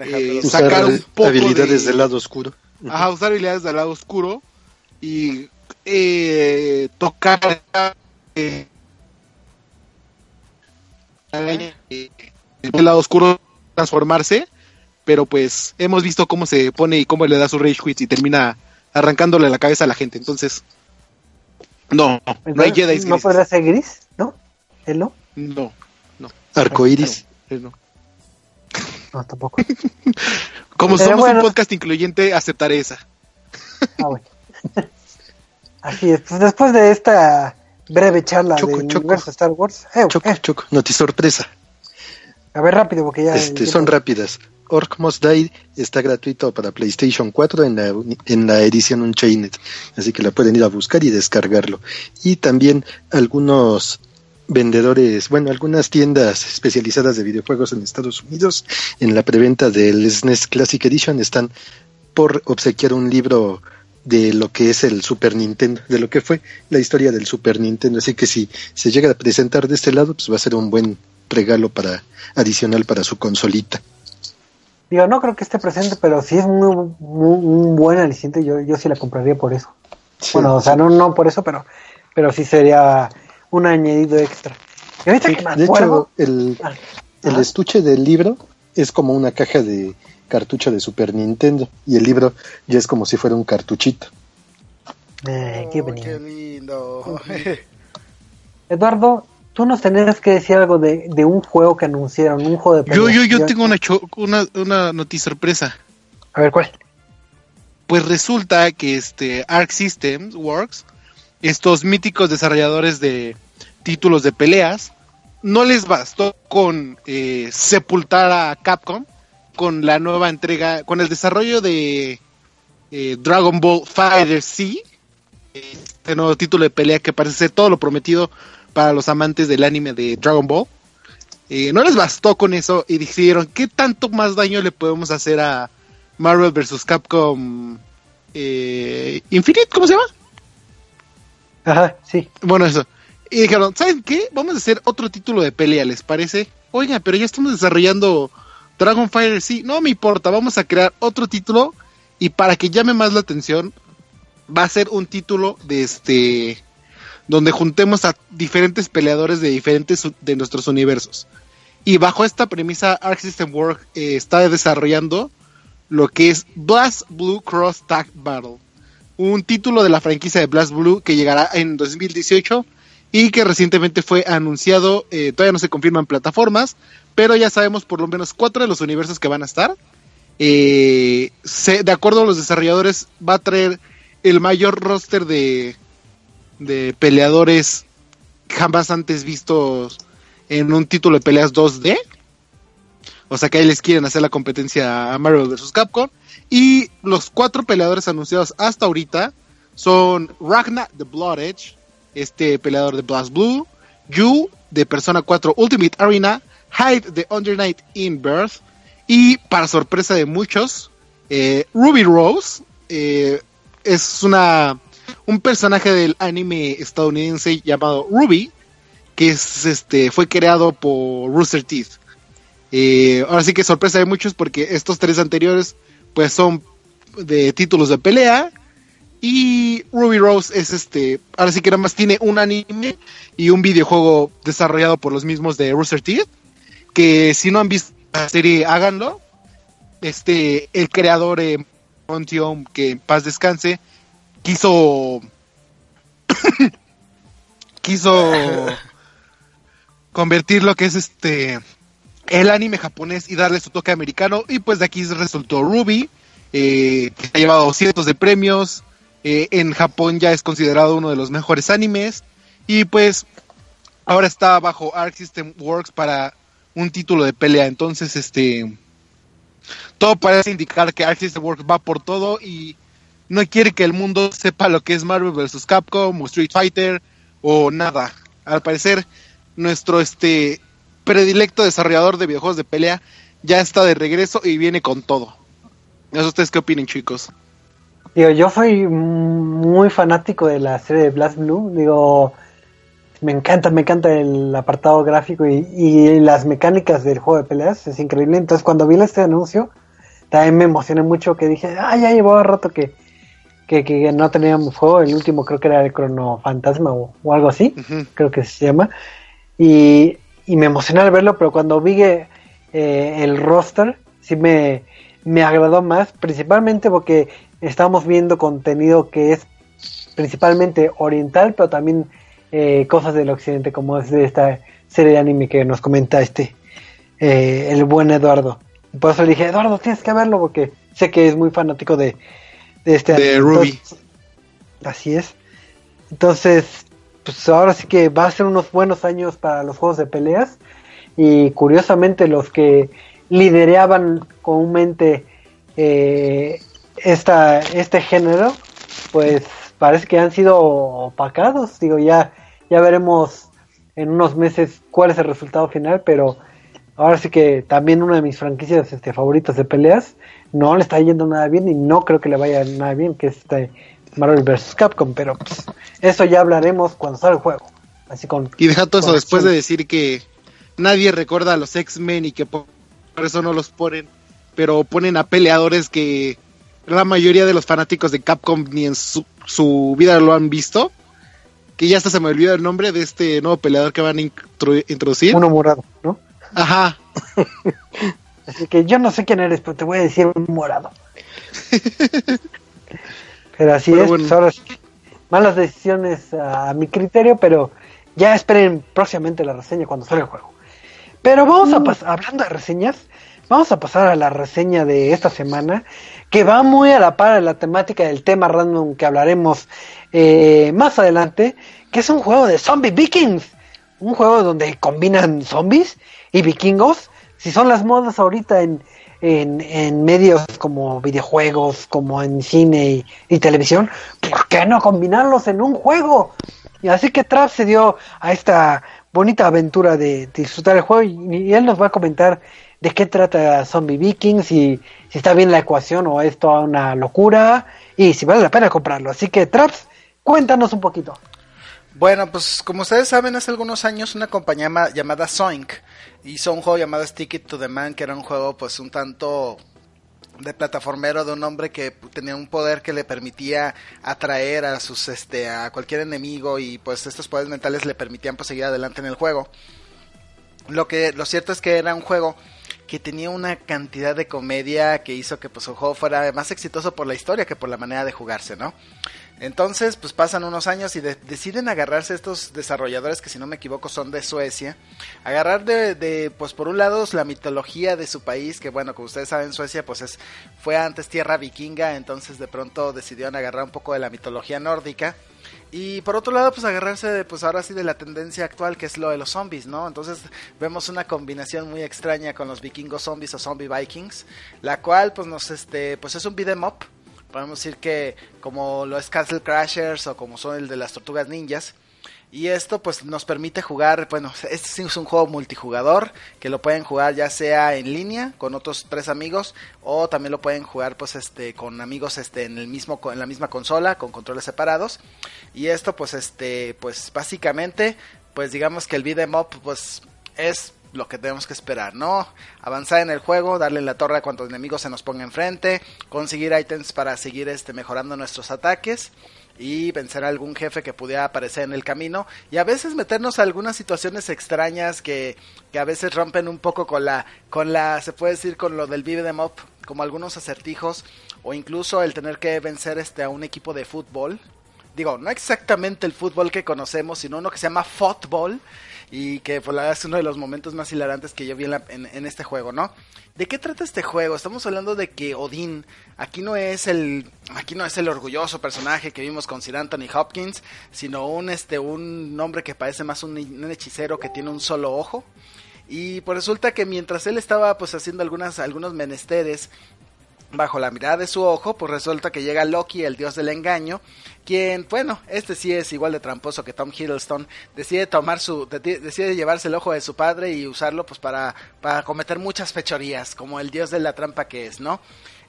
eh, sacar un poco habilidades del lado oscuro. Ajá, usar habilidades del lado oscuro. Y eh, tocar eh, el lado oscuro transformarse, pero pues hemos visto cómo se pone y cómo le da su rage quits y termina arrancándole la cabeza a la gente. Entonces, no, no hay Jedi ¿No podrá ser gris? ¿No? ¿Él no? No, no. Arcoiris. No, no tampoco. Como somos un podcast incluyente, aceptaré esa. Ah, bueno. Así es, pues después de esta breve charla choco, de choco. universo Star Wars. Eh, choco, eh. choco, sorpresa. A ver, rápido, porque ya. Este, son rápidas. Orc Must Die está gratuito para PlayStation 4 en la, en la edición Unchained, así que la pueden ir a buscar y descargarlo. Y también algunos vendedores, bueno, algunas tiendas especializadas de videojuegos en Estados Unidos, en la preventa del SNES Classic Edition, están por obsequiar un libro de lo que es el Super Nintendo, de lo que fue la historia del Super Nintendo. Así que si se llega a presentar de este lado, pues va a ser un buen regalo para adicional para su consolita. Digo, no creo que esté presente, pero sí es muy, muy un buen aliciente. Yo, yo sí la compraría por eso. Sí, bueno, o sea, no, no por eso, pero, pero sí sería un añadido extra. Y ahorita sí, que me de hecho, el, Ah, el ah. estuche del libro es como una caja de cartucho de Super Nintendo y el libro ya es como si fuera un cartuchito. eh, qué Oh, qué lindo. Eduardo, tú nos tenías que decir algo de, de un juego que anunciaron, un juego de Yo, yo, yo tengo una, cho- una, una noticia sorpresa. A ver, ¿cuál? Pues resulta que este Arc Systems Works, estos míticos desarrolladores de títulos de peleas, no les bastó con eh, sepultar a Capcom con la nueva entrega, con el desarrollo de eh, Dragon Ball Fighter C, este nuevo título de pelea que parece ser todo lo prometido para los amantes del anime de Dragon Ball. Eh, no les bastó con eso y dijeron, ¿qué tanto más daño le podemos hacer a Marvel vs. Capcom eh, Infinite? ¿Cómo se llama? Ajá, sí. Bueno, eso. Y dijeron, ¿saben qué? Vamos a hacer otro título de pelea, ¿les parece? Oiga, pero ya estamos desarrollando Dragon Fighter, sí, no me importa, vamos a crear otro título y para que llame más la atención, va a ser un título de este donde juntemos a diferentes peleadores de diferentes de nuestros universos. Y bajo esta premisa, Arc System Works eh, está desarrollando lo que es Blast Blue Cross Tag Battle un título de la franquicia de Blast Blue que llegará en 2018 y que recientemente fue anunciado, eh, todavía no se confirman plataformas, pero ya sabemos por lo menos cuatro de los universos que van a estar. Eh, de acuerdo a los desarrolladores, va a traer el mayor roster de, de peleadores jamás antes vistos en un título de peleas 2D. O sea que ahí les quieren hacer la competencia a Marvel vs. Capcom. Y los cuatro peleadores anunciados hasta ahorita son Ragnar the Blood Edge, este peleador de Blast Blue, Yu de Persona 4 Ultimate Arena, Hyde de Under Night in Birth y para sorpresa de muchos, eh, Ruby Rose eh, es una un personaje del anime estadounidense llamado Ruby que es este fue creado por Rooster Teeth. Eh, ahora sí que sorpresa de muchos porque estos tres anteriores pues son de títulos de pelea y Ruby Rose es este, ahora sí que nada más tiene un anime y un videojuego desarrollado por los mismos de Rooster Teeth, que si no han visto la serie háganlo. Este, el creador eh, Montium, que en paz descanse, quiso quiso convertir lo que es este el anime japonés y darle su toque americano y pues de aquí resultó Ruby eh, que ha llevado cientos de premios eh, en Japón ya es considerado uno de los mejores animes y pues ahora está bajo Arc System Works para un título de pelea entonces este todo parece indicar que Arc System Works va por todo y no quiere que el mundo sepa lo que es Marvel vs Capcom o Street Fighter o nada al parecer nuestro este predilecto desarrollador de videojuegos de pelea ya está de regreso y viene con todo. Ustedes qué opinen, chicos. Digo, yo soy muy fanático de la serie de Blast Blue. Digo, me encanta, me encanta el apartado gráfico y, y las mecánicas del juego de peleas. Es increíble. Entonces, cuando vi este anuncio, también me emocioné mucho que dije, ah, ya llevaba rato que, que, que no teníamos juego, el último creo que era el Crono Fantasma o, algo así, creo que se llama, y, y me emocioné al verlo, pero cuando vi eh, el roster, sí me, me agradó más, principalmente porque estamos viendo contenido que es principalmente oriental, pero también eh, cosas del occidente, como es de esta serie de anime que nos comenta este, eh, el buen Eduardo. Por eso le dije, Eduardo, tienes que verlo porque sé que es muy fanático de, de este de Ruby. así es. Entonces, pues ahora sí que va a ser unos buenos años para los juegos de peleas. Y curiosamente los que lideraban comúnmente eh, esta, este género, pues parece que han sido opacados. Digo, ya, ya veremos en unos meses cuál es el resultado final, pero ahora sí que también una de mis franquicias este, favoritas de peleas no le está yendo nada bien y no creo que le vaya nada bien, que es este Marvel vs. Capcom, pero pues, eso ya hablaremos cuando salga el juego. Así con, y deja todo eso después de decir que nadie recuerda a los X-Men y que por eso no los ponen, pero ponen a peleadores que la mayoría de los fanáticos de Capcom ni en su, su vida lo han visto. Que ya hasta se me olvidó el nombre de este nuevo peleador que van a introducir. Uno morado, ¿no? Ajá. Así que yo no sé quién eres, pero te voy a decir un morado. pero así es, pues ahora malas decisiones a, mi criterio, pero ya esperen próximamente la reseña cuando salga el juego. Pero vamos a mm. pasar, hablando de reseñas, vamos a pasar a la reseña de esta semana, que va muy a la par de la temática del tema random que hablaremos eh, más adelante, que es un juego de zombie vikings. Un juego donde combinan zombies y vikingos si son las modas ahorita en, en, medios como videojuegos, como en cine y, televisión, ¿por qué no combinarlos en un juego? Y así que Trav se dio a esta bonita aventura de, disfrutar el juego y, él nos va a comentar de qué trata Zombie Vikings y si está bien la ecuación o es toda una locura y si vale la pena comprarlo. Así que Traps, cuéntanos un poquito. Bueno, pues como ustedes saben, hace algunos años una compañía llamada Zoink hizo un juego llamado Stick to the Man, que era un juego pues un tanto de plataformero de un hombre que tenía un poder que le permitía atraer a sus este a cualquier enemigo y pues estos poderes mentales le permitían pues seguir adelante en el juego. Lo que lo cierto es que era un juego que tenía una cantidad de comedia que hizo que pues el juego fuera más exitoso por la historia que por la manera de jugarse, ¿no? Entonces, pues pasan unos años y deciden agarrarse estos desarrolladores que si no me equivoco son de Suecia, agarrar de, pues por un lado la mitología de su país, que bueno, como ustedes saben, Suecia pues es, fue antes tierra vikinga, entonces de pronto decidieron agarrar un poco de la mitología nórdica. Y por otro lado, pues agarrarse, pues ahora sí de la tendencia actual que es lo de los zombies, ¿no? Entonces vemos una combinación muy extraña con los vikingos zombies o zombie vikings, la cual pues nos, este, pues es un beat'em up, podemos decir que como lo es Castle Crashers o como son el de las Tortugas Ninjas. Y esto pues nos permite jugar, bueno, este es un juego multijugador que lo pueden jugar ya sea en línea con otros tres amigos o también lo pueden jugar pues este con amigos este en el mismo en la misma consola con controles separados. Y esto pues este pues básicamente pues digamos que el beat'em up pues es lo que tenemos que esperar, ¿no? Avanzar en el juego, darle la torre a cuantos enemigos se nos ponga enfrente, conseguir ítems para seguir este, mejorando nuestros ataques y vencer a algún jefe que pudiera aparecer en el camino y a veces meternos a algunas situaciones extrañas que, que a veces rompen un poco con la, con la, se puede decir con lo del vive de up, como algunos acertijos o incluso el tener que vencer este a un equipo de fútbol. Digo, no exactamente el fútbol que conocemos, sino uno que se llama fútbol y que pues, la verdad es uno de los momentos más hilarantes que yo vi en, este juego, ¿no? ¿De qué trata este juego? Estamos hablando de que Odín aquí no es el aquí no es el orgulloso personaje que vimos con Sir Anthony Hopkins, sino un este un hombre que parece más un, un hechicero que tiene un solo ojo. Y pues resulta que mientras él estaba pues haciendo algunas algunos menesteres bajo la mirada de su ojo, pues resulta que llega Loki, el dios del engaño, quien, bueno, este sí es igual de tramposo que Tom Hiddleston, decide tomar su, decide llevarse el ojo de su padre y usarlo pues para, para cometer muchas fechorías, como el dios de la trampa que es, ¿no?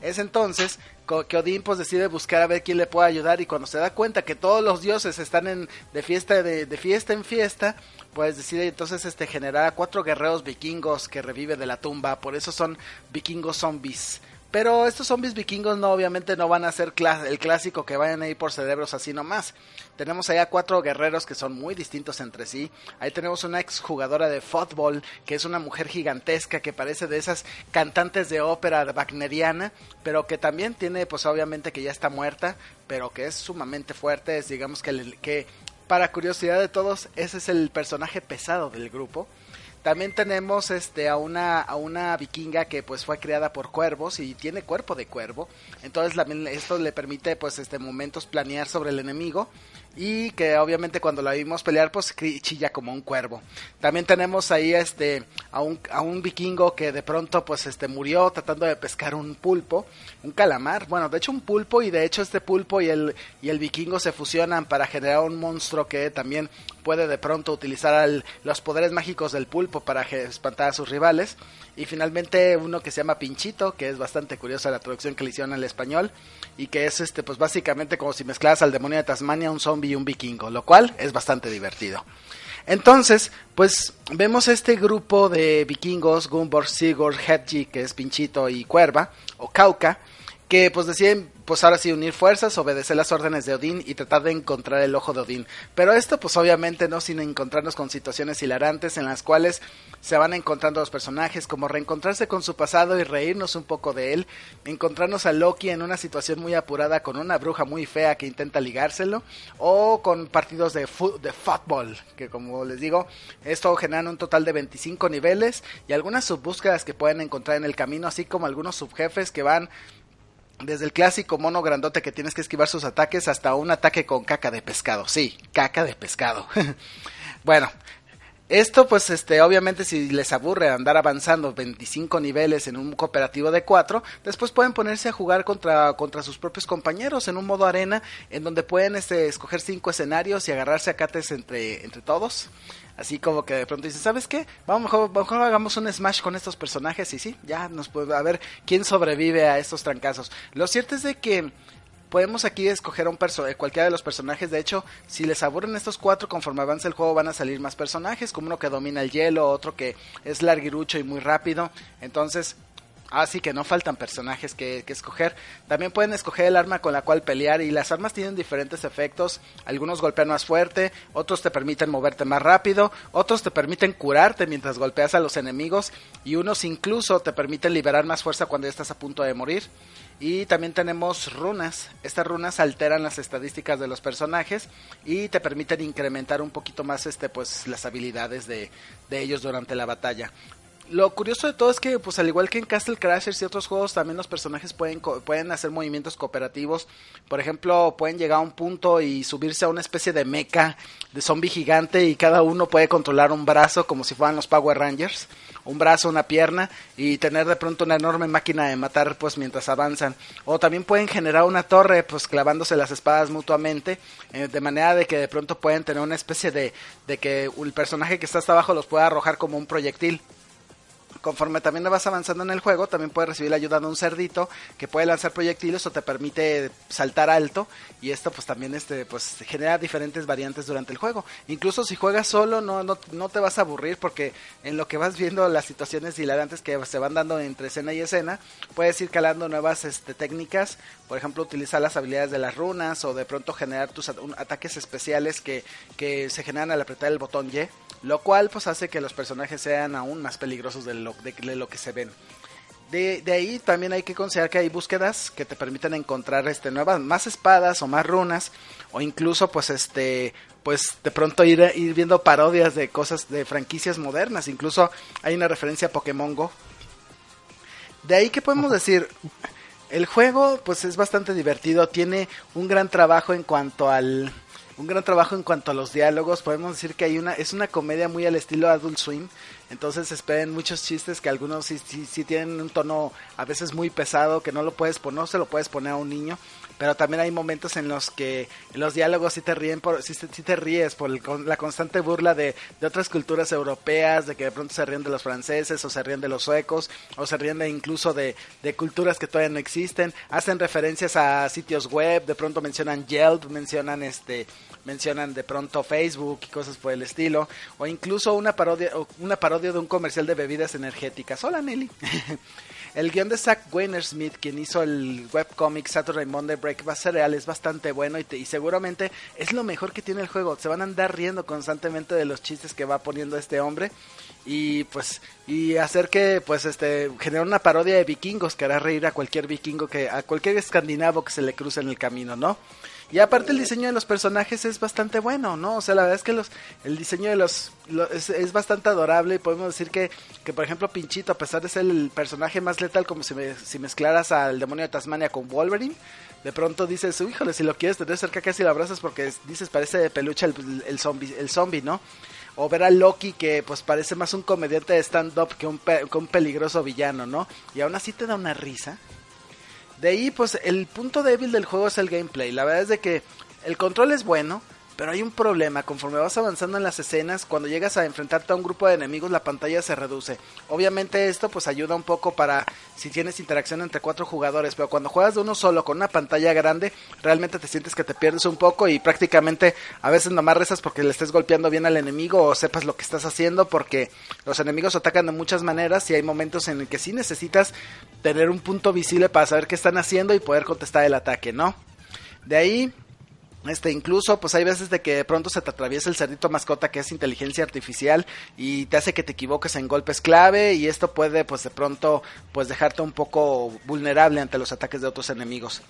Es entonces que Odín pues decide buscar a ver quién le puede ayudar y cuando se da cuenta que todos los dioses están en, de fiesta de, de fiesta en fiesta, pues decide entonces este generar a cuatro guerreros vikingos que revive de la tumba, por eso son vikingos zombies Pero estos zombies vikingos no, obviamente no van a ser el clásico que vayan a ir por cerebros así nomás. Tenemos allá cuatro guerreros que son muy distintos entre sí. Ahí tenemos una exjugadora de fútbol que es una mujer gigantesca que parece de esas cantantes de ópera wagneriana, pero que también tiene, pues obviamente que ya está muerta, pero que es sumamente fuerte. Es digamos que, que para curiosidad de todos, ese es el personaje pesado del grupo. También tenemos este a una a una vikinga que pues fue criada por cuervos y tiene cuerpo de cuervo. Entonces esto le permite pues este momentos planear sobre el enemigo y que obviamente cuando la vimos pelear pues chilla como un cuervo. También tenemos ahí este a un, a un vikingo que de pronto pues este murió tratando de pescar un pulpo, un calamar, bueno, de hecho un pulpo y de hecho este pulpo y el y el vikingo se fusionan para generar un monstruo que también puede de pronto utilizar los poderes mágicos del pulpo para espantar a sus rivales. Y finalmente uno que se llama Pinchito, que es bastante curiosa la traducción que le hicieron al español. Y que es este, pues básicamente como si mezclaras al demonio de Tasmania, un zombie y un vikingo, lo cual es bastante divertido. Entonces, pues vemos este grupo de vikingos, Gunborg, Sigurd, Hedji, que es Pinchito, y Cuerva, o Cauca, que pues deciden pues ahora sí unir fuerzas, obedecer las órdenes de Odín y tratar de encontrar el ojo de Odín. Pero esto pues obviamente no sin encontrarnos con situaciones hilarantes en las cuales se van encontrando los personajes, como reencontrarse con su pasado y reírnos un poco de él, encontrarnos a Loki en una situación muy apurada con una bruja muy fea que intenta ligárselo, o con partidos de, de fútbol, que como les digo, esto genera un total de 25 niveles y algunas subbúsquedas que pueden encontrar en el camino, así como algunos subjefes que van desde el clásico mono grandote que tienes que esquivar sus ataques hasta un ataque con caca de pescado. Sí, caca de pescado. bueno, esto pues este obviamente si les aburre andar avanzando 25 niveles en un cooperativo de 4, después pueden ponerse a jugar contra, contra sus propios compañeros en un modo arena en donde pueden este, escoger 5 escenarios y agarrarse a cates entre, entre todos. Así como que de pronto dices, ¿sabes qué? Vamos mejor, mejor hagamos un smash con estos personajes y sí, ya nos puede a ver quién sobrevive a estos trancazos. Lo cierto es de que podemos aquí escoger un perso eh, cualquiera de los personajes. De hecho, si les aburren estos cuatro, conforme avance el juego van a salir más personajes, como uno que domina el hielo, otro que es larguirucho y muy rápido. Entonces, Así que no faltan personajes que, escoger. También pueden escoger el arma con la cual pelear y las armas tienen diferentes efectos. Algunos golpean más fuerte, otros te permiten moverte más rápido, otros te permiten curarte mientras golpeas a los enemigos y unos incluso te permiten liberar más fuerza cuando ya estás a punto de morir. Y también tenemos runas. Estas runas alteran las estadísticas de los personajes y te permiten incrementar un poquito más este pues las habilidades de, de ellos durante la batalla lo curioso de todo es que, pues al igual que en Castle Crashers y otros juegos, también los personajes pueden, pueden hacer movimientos cooperativos. Por ejemplo, pueden llegar a un punto y subirse a una especie de mecha de zombie gigante y cada uno puede controlar un brazo como si fueran los Power Rangers. Un brazo, una pierna y tener de pronto una enorme máquina de matar pues mientras avanzan. O también pueden generar una torre pues clavándose las espadas mutuamente eh, de manera de que de pronto pueden tener una especie de, de que el personaje que está hasta abajo los pueda arrojar como un proyectil conforme también vas avanzando en el juego, también puedes recibir la ayuda de un cerdito que puede lanzar proyectiles o te permite saltar alto y esto pues también este pues genera diferentes variantes durante el juego. Incluso si juegas solo no, no, no te vas a aburrir porque en lo que vas viendo las situaciones hilarantes que se van dando entre escena y escena, puedes ir calando nuevas este, técnicas, por ejemplo utilizar las habilidades de las runas o de pronto generar tus ataques especiales que, que se generan al apretar el botón Y lo cual pues hace que los personajes sean aún más peligrosos de lo, de, lo que se ven. De, ahí también hay que considerar que hay búsquedas que te permiten encontrar este nuevas más espadas o más runas o incluso pues este pues de pronto ir, ir viendo parodias de cosas de franquicias modernas. Incluso hay una referencia a Pokémon Go. De ahí que podemos decir el juego pues es bastante divertido tiene un gran trabajo en cuanto al un gran trabajo en cuanto a los diálogos. Podemos decir que hay una es una comedia muy al estilo Adult Swim. Entonces esperen muchos chistes que algunos sí, sí, tienen un tono a veces muy pesado que no lo puedes poner, no se lo puedes poner a un niño pero también hay momentos en los que los diálogos sí te ríen por, sí, te ríes por la constante burla de, de, otras culturas europeas, de que de pronto se ríen de los franceses o se ríen de los suecos o se ríen incluso de, de culturas que todavía no existen, hacen referencias a sitios web, de pronto mencionan Yelp, mencionan este mencionan de pronto Facebook y cosas por el estilo, o incluso una parodia, una parodia de un comercial de bebidas energéticas. Hola Nelly. El guion de Zack Weinersmith, quien hizo el webcomic Saturday Monday Break, va a ser real, es bastante bueno y, y, seguramente es lo mejor que tiene el juego. Se van a andar riendo constantemente de los chistes que va poniendo este hombre y pues y hacer que pues este generar una parodia de vikingos que hará reír a cualquier vikingo que a cualquier escandinavo que se le cruce en el camino, ¿no? Y aparte el diseño de los personajes es bastante bueno, ¿no? O sea, la verdad es que los, el diseño de los, es, bastante adorable y podemos decir que, que, por ejemplo, Pinchito, a pesar de ser el personaje más letal, como si, me, si mezclaras al demonio de Tasmania con Wolverine, de pronto dices, híjole, si lo quieres tener cerca casi lo abrazas porque dices, parece de peluche el, el, zombie, el zombie, ¿no? O ver a Loki que pues parece más un comediante de stand-up que un, que un peligroso villano, ¿no? Y aún así te da una risa. De ahí, pues el punto débil del juego es el gameplay. La verdad es de que el control es bueno, pero hay un problema, conforme vas avanzando en las escenas, cuando llegas a enfrentarte a un grupo de enemigos, la pantalla se reduce. Obviamente esto pues ayuda un poco para si tienes interacción entre cuatro jugadores, pero cuando juegas de uno solo con una pantalla grande, realmente te sientes que te pierdes un poco y prácticamente a veces nomás rezas porque le estés golpeando bien al enemigo o sepas lo que estás haciendo porque los enemigos atacan de muchas maneras y hay momentos en el que sí necesitas tener un punto visible para saber qué están haciendo y poder contestar el ataque, ¿no? De ahí este, incluso, pues hay veces de que de pronto se te atraviesa el cerdito mascota que es inteligencia artificial y te hace que te equivoques en golpes clave y esto puede, pues de pronto, pues dejarte un poco vulnerable ante los ataques de otros enemigos.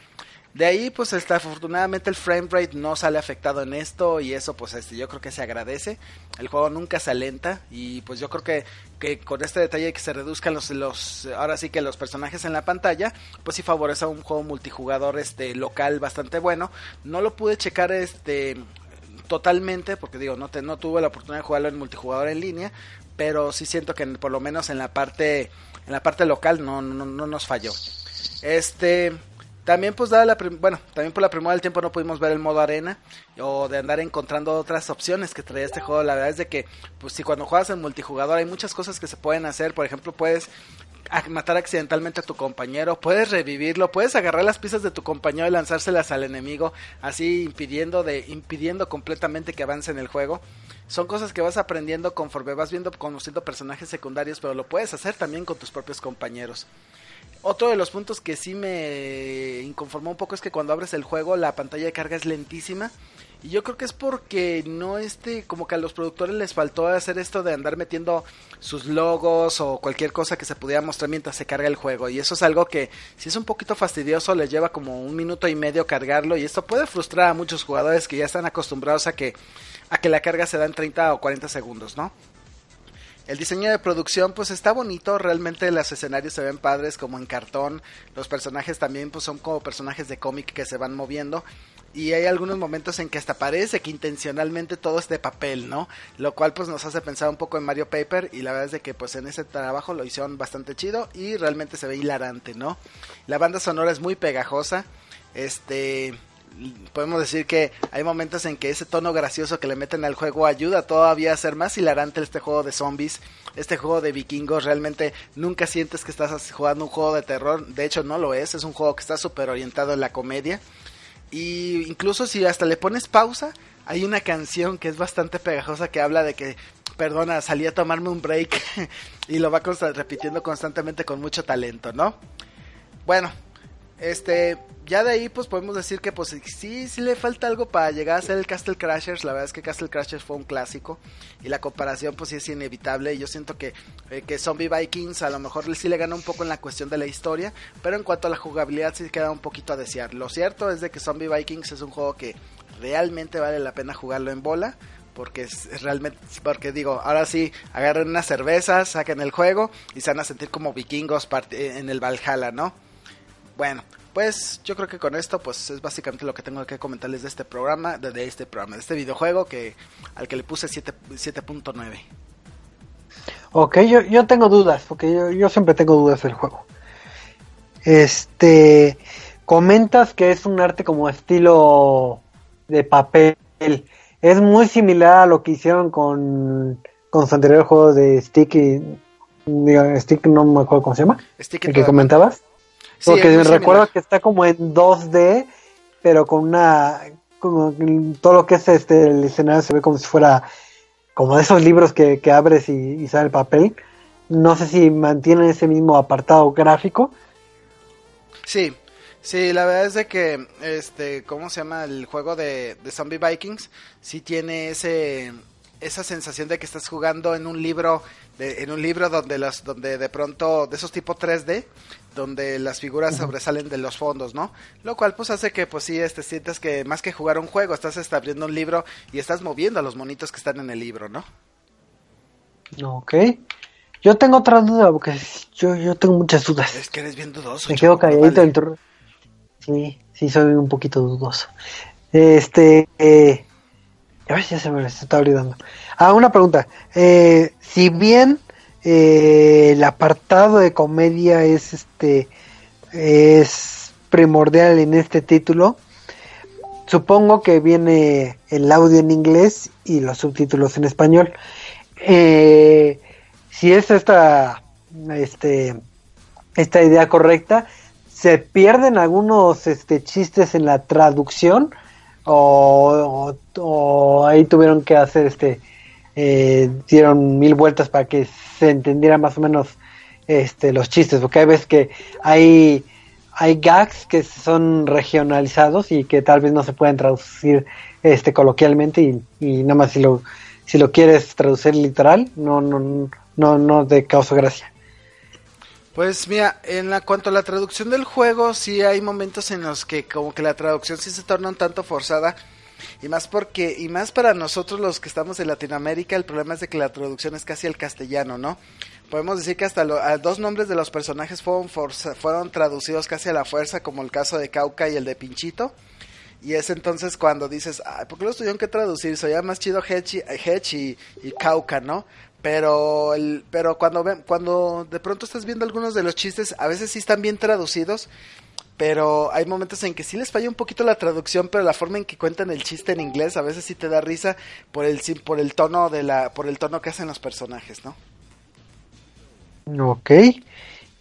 De ahí, pues está, afortunadamente el frame rate no sale afectado en esto y eso, pues este, yo creo que se agradece. El juego nunca se alenta y pues yo creo que, que con este detalle que se reduzcan los, los, ahora sí que los personajes en la pantalla, pues sí favorece a un juego multijugador este local bastante bueno. No lo pude checar este totalmente porque digo no te, no tuve la oportunidad de jugarlo en multijugador en línea pero sí siento que por lo menos en la parte en la parte local no no, no nos falló este también pues dada la bueno, también por la primera del tiempo no pudimos ver el modo arena o de andar encontrando otras opciones que traía este juego. La verdad es de que pues si cuando juegas en multijugador hay muchas cosas que se pueden hacer, por ejemplo, puedes matar accidentalmente a tu compañero, puedes revivirlo, puedes agarrar las piezas de tu compañero y lanzárselas al enemigo, así impidiendo de impidiendo completamente que avance en el juego. Son cosas que vas aprendiendo conforme vas viendo conociendo personajes secundarios, pero lo puedes hacer también con tus propios compañeros. Otro de los puntos que sí me inconformó un poco es que cuando abres el juego la pantalla de carga es lentísima. Y yo creo que es porque no este, como que a los productores les faltó hacer esto de andar metiendo sus logos o cualquier cosa que se pudiera mostrar mientras se carga el juego. Y eso es algo que si es un poquito fastidioso les lleva como un minuto y medio cargarlo y esto puede frustrar a muchos jugadores que ya están acostumbrados a que, a que la carga se da en 30 o 40 segundos, ¿no? El diseño de producción pues está bonito, realmente los escenarios se ven padres como en cartón, los personajes también pues son como personajes de cómic que se van moviendo y hay algunos momentos en que hasta parece que intencionalmente todo es de papel, ¿no? Lo cual pues nos hace pensar un poco en Mario Paper y la verdad es de que pues en ese trabajo lo hicieron bastante chido y realmente se ve hilarante, ¿no? La banda sonora es muy pegajosa, este podemos decir que hay momentos en que ese tono gracioso que le meten al juego ayuda todavía a ser más hilarante este juego de zombies, este juego de vikingos, realmente nunca sientes que estás jugando un juego de terror, de hecho no lo es, es un juego que está súper orientado en la comedia. Y incluso si hasta le pones pausa, hay una canción que es bastante pegajosa que habla de que, perdona, salí a tomarme un break y lo va repitiendo constantemente con mucho talento, ¿no? Bueno, este, ya de ahí pues podemos decir que pues sí, sí le falta algo para llegar a ser el Castle Crashers, la verdad es que Castle Crashers fue un clásico y la comparación pues sí es inevitable y yo siento que, eh, que Zombie Vikings a lo mejor sí le gana un poco en la cuestión de la historia, pero en cuanto a la jugabilidad sí queda un poquito a desear. Lo cierto es de que Zombie Vikings es un juego que realmente vale la pena jugarlo en bola porque es, realmente, porque digo, ahora sí, agarren unas cervezas, saquen el juego y se van a sentir como vikingos en el Valhalla, ¿no? Bueno, pues yo creo que con esto pues es básicamente lo que tengo que comentarles de este programa, de, este programa, de este videojuego que al que le puse 7.9. Ok, yo, yo tengo dudas, porque yo, yo siempre tengo dudas del juego. Este, comentas que es un arte como estilo de papel. Es muy similar a lo que hicieron con, con su anterior juego de Stick y... Stick no me acuerdo cómo se llama. Stick el que comentabas. Porque me recuerdo que está como en 2D, pero con una. Como todo lo que es este el escenario se ve como si fuera como de esos libros que, abres y, sale el papel. no sé si mantienen ese mismo apartado gráfico. Sí, sí, la verdad es de que, este, ¿cómo se llama el juego de, de Zombie Vikings? Sí tiene ese, esa sensación de que estás jugando en un libro, de, en un libro donde las, donde de pronto, de esos tipo 3D, donde las figuras sobresalen de los fondos, ¿no? Lo cual pues hace que pues sí, este, sientas que más que jugar un juego, estás este, abriendo un libro y estás moviendo a los monitos que están en el libro, ¿no? Ok. Yo tengo otra duda, porque yo, yo tengo muchas dudas. Es que eres bien dudoso. Me quedo calladito dentro. Sí, sí, soy un poquito dudoso. Este, eh, a ver, ya se me está olvidando. Ah, una pregunta. Eh, si bien eh, el apartado de comedia es este es primordial en este título, supongo que viene el audio en inglés y los subtítulos en español. Eh, si es esta este esta idea correcta, se pierden algunos este chistes en la traducción o, ahí tuvieron que hacer este eh, dieron mil vueltas para que se entendiera más o menos este los chistes porque hay veces que hay hay gags que son regionalizados y que tal vez no se pueden traducir este coloquialmente y, y nada más si lo si lo quieres traducir literal no no no no de causa gracia pues mira, en la cuanto a la traducción del juego, sí hay momentos en los que como que la traducción sí se torna un tanto forzada. Y más porque, y más para nosotros los que estamos en Latinoamérica, el problema es de que la traducción es casi al castellano, ¿no? Podemos decir que hasta los dos nombres de los personajes fueron, fueron traducidos casi a la fuerza, como el caso de Cauca y el de Pinchito. Y es entonces cuando dices, ay, ¿por qué los tuvieron que traducir? Soy más chido Hedge y, y, Cauca, ¿no? Pero, el, pero cuando, ven, cuando de pronto estás viendo algunos de los chistes, a veces sí están bien traducidos, pero hay momentos en que sí les falla un poquito la traducción, pero la forma en que cuentan el chiste en inglés a veces sí te da risa por el por el tono de la por el tono que hacen los personajes, ¿no? Ok.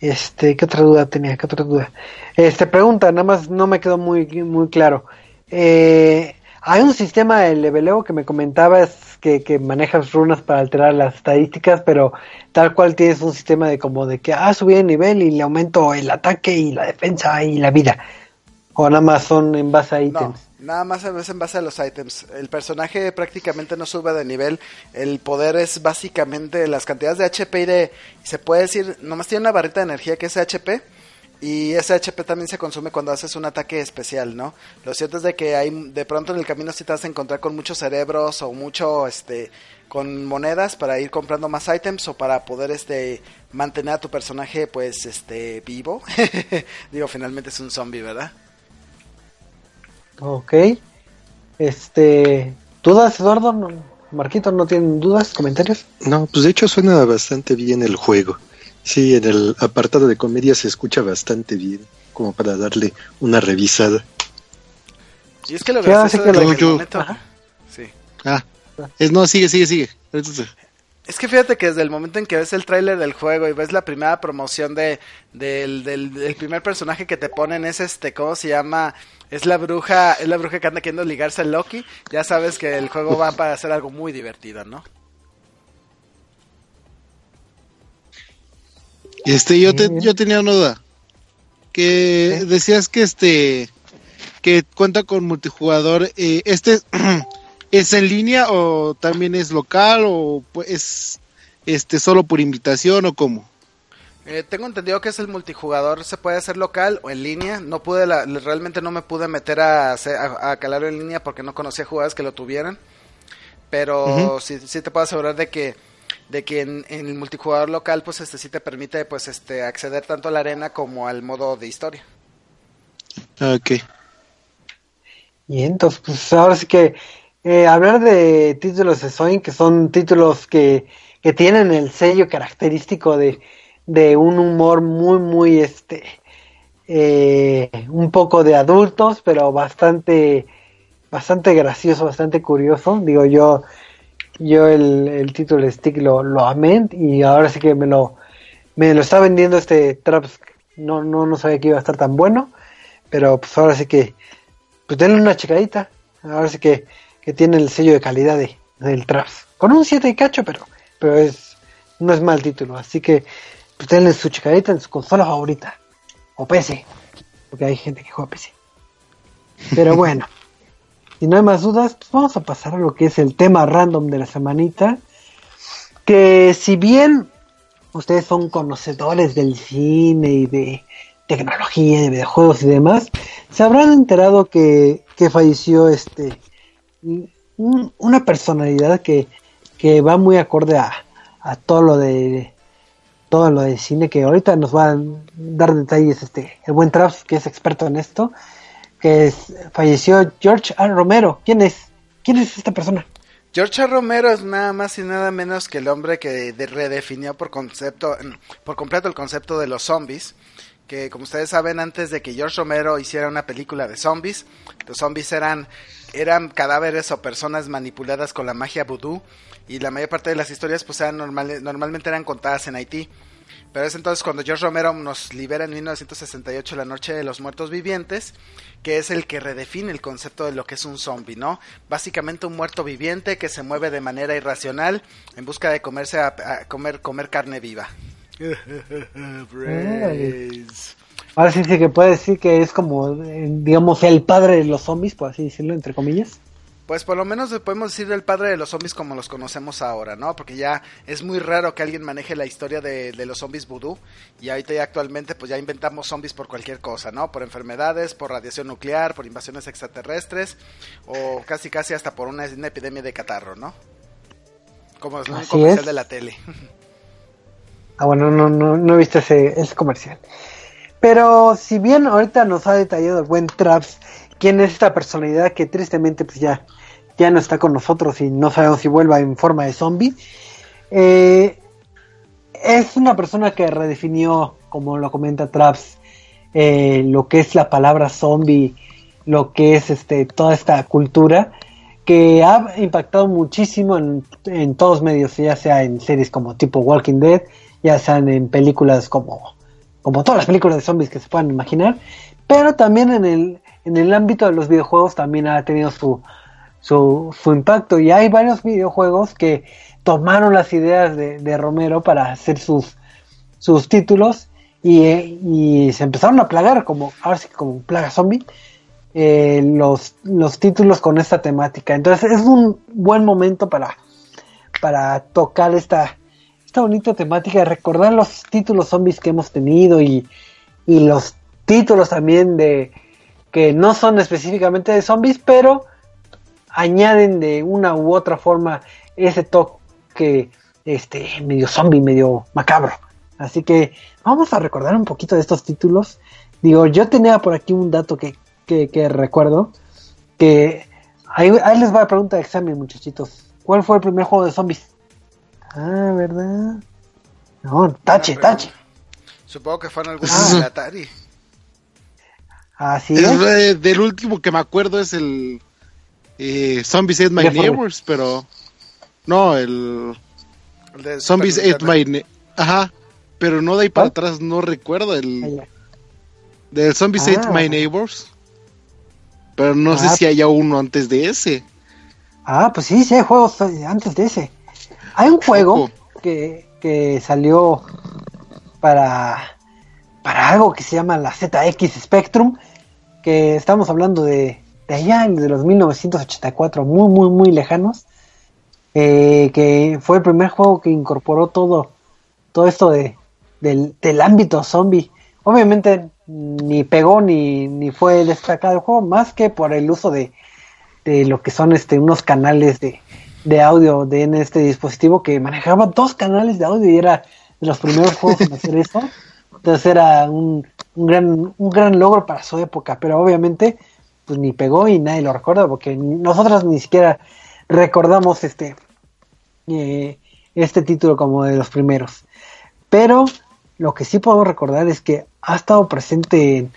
Este, ¿qué otra duda tenía? ¿Qué otra duda? Este, pregunta, nada más no me quedó muy muy claro. Eh, hay un sistema de leveleo que me comentabas que, que manejas runas para alterar las estadísticas, pero tal cual tienes un sistema de como de que, ah, subí de nivel y le aumento el ataque y la defensa y la vida. O nada más son en base a ítems. No, nada más es en base a los ítems. El personaje prácticamente no sube de nivel. El poder es básicamente las cantidades de HP y de... Se puede decir, nomás tiene una barrita de energía que es HP y ese HP también se consume cuando haces un ataque especial, ¿no? Lo cierto es de que hay de pronto en el camino si te vas a encontrar con muchos cerebros o mucho este con monedas para ir comprando más ítems o para poder este mantener a tu personaje pues este vivo. Digo, finalmente es un zombie, ¿verdad? Ok. Este, ¿dudas, Eduardo? Marquito, ¿no tienen dudas, comentarios? No, pues de hecho suena bastante bien el juego. Sí, en el apartado de comedia se escucha bastante bien, como para darle una revisada. Y es que lo gracioso que lo Sí. Ah, es, no, sigue, sigue, sigue. Es que fíjate que desde el momento en que ves el tráiler del juego y ves la primera promoción de del, del, primer personaje que te ponen es este, ¿cómo se llama? Es la bruja, es la bruja que anda queriendo ligarse a Loki. Ya sabes que el juego va para hacer algo muy divertido, ¿no? Este, yo, te, yo tenía una duda. Que decías que este que cuenta con multijugador. Eh, ¿Este es en línea o también es local o es este solo por invitación o cómo? Eh, tengo entendido que es el multijugador, se puede hacer local o en línea. No pude, la, realmente no me pude meter a, a, a calarlo en línea porque no conocía jugadores que lo tuvieran. Pero sí, sí te puedo asegurar de que de que en, el multijugador local pues este sí te permite pues este acceder tanto a la arena como al modo de historia. Ok. Y entonces pues ahora sí que eh, hablar de títulos de Sony que son títulos que, que tienen el sello característico de, de un humor muy muy este eh, un poco de adultos pero bastante bastante gracioso bastante curioso digo yo yo el, el título de Stick lo, lo amé y ahora sí que me lo, me lo está vendiendo este Traps. No, no, no sabía que iba a estar tan bueno, pero pues ahora sí que, pues denle una checadita. Ahora sí que, que tiene el sello de calidad de, del Traps. Con un 7 de cacho, pero, pero es, no es mal título. Así que pues, denle su chicadita en su consola favorita. O PC. Porque hay gente que juega PC. Pero bueno. Si no hay más dudas, pues vamos a pasar a lo que es el tema random de la semanita. Que si bien ustedes son conocedores del cine y de tecnología, de videojuegos y demás, se habrán enterado que, que falleció este una personalidad que, que va muy acorde a, a todo lo de todo lo de cine que ahorita nos va a dar detalles este el buen Traps que es experto en esto que falleció George R. Romero quién es quién es esta persona George R. Romero es nada más y nada menos que el hombre que redefinió por concepto por completo el concepto de los zombies que como ustedes saben antes de que George Romero hiciera una película de zombies los zombies eran eran cadáveres o personas manipuladas con la magia vudú y la mayor parte de las historias pues eran normalmente eran contadas en Haití. Pero es entonces cuando George Romero nos libera en 1968 La Noche de los Muertos Vivientes, que es el que redefine el concepto de lo que es un zombie, ¿no? Básicamente un muerto viviente que se mueve de manera irracional en busca de comerse a, comer comer carne viva. Ahora sí, sí que puede decir que es como, eh, digamos, el padre de los zombies, por así decirlo, entre comillas. Pues por lo menos podemos decir el padre de los zombies como los conocemos ahora, ¿no? Porque ya es muy raro que alguien maneje la historia de, los zombies vudú y ahorita ya actualmente pues ya inventamos zombies por cualquier cosa, ¿no? Por enfermedades, por radiación nuclear, por invasiones extraterrestres o casi casi hasta por una, epidemia de catarro, ¿no? Como es un comercial de la tele. Ah, bueno, no, no, no he visto ese, ese comercial. Pero si bien ahorita nos ha detallado el buen Traps quién es esta personalidad que tristemente pues ya, ya no está con nosotros y no sabemos si vuelva en forma de zombie, eh, es una persona que redefinió, como lo comenta Traps, eh, lo que es la palabra zombie, lo que es este toda esta cultura que ha impactado muchísimo en, en todos medios, ya sea en series como tipo Walking Dead, ya sean en películas como como todas las películas de zombies que se puedan imaginar, pero también en el, en el ámbito de los videojuegos también ha tenido su, su, impacto y hay varios videojuegos que tomaron las ideas de, Romero para hacer sus, sus títulos y, se empezaron a plagar como, como plaga zombie, eh, los, los títulos con esta temática. Entonces es un buen momento para, para tocar esta, bonita temática recordar los títulos zombies que hemos tenido y, los títulos también de que no son específicamente de zombies, pero añaden de una u otra forma ese toque este medio zombie, medio macabro. Así que vamos a recordar un poquito de estos títulos. Digo, yo tenía por aquí un dato que, que, recuerdo. Que ahí, ahí les va a pregunta de examen, muchachitos. ¿Cuál fue el primer juego de zombies? Ah, ¿verdad? No, tache, tache. Supongo que fue en algún ah. de Atari. Así es. del último que me acuerdo es el eh, Zombies Ate My Neighbors, pero no, el, Zombies Ate My Neighbors. Ajá, pero no de ahí para atrás, no recuerdo el del Zombies Ate ah. My Neighbors. Pero no sé ah. si haya uno antes de ese. Ah, pues sí, sí hay juegos antes de ese. Hay un juego que, que salió para, para algo que se llama la ZX Spectrum, que estamos hablando de, de allá, de los 1984, muy, muy, muy lejanos, eh, que fue el primer juego que incorporó todo, todo esto de, del, del ámbito zombie. Obviamente ni pegó ni, ni fue destacado el juego, más que por el uso de, de lo que son este unos canales de, de audio de, en este dispositivo que manejaba dos canales de audio y era de los primeros juegos en hacer eso. Entonces era un, un, gran, un gran logro para su época, pero obviamente pues ni pegó y nadie lo recuerda porque nosotros ni siquiera recordamos este, eh, este título como de los primeros. Pero lo que sí podemos recordar es que ha estado presente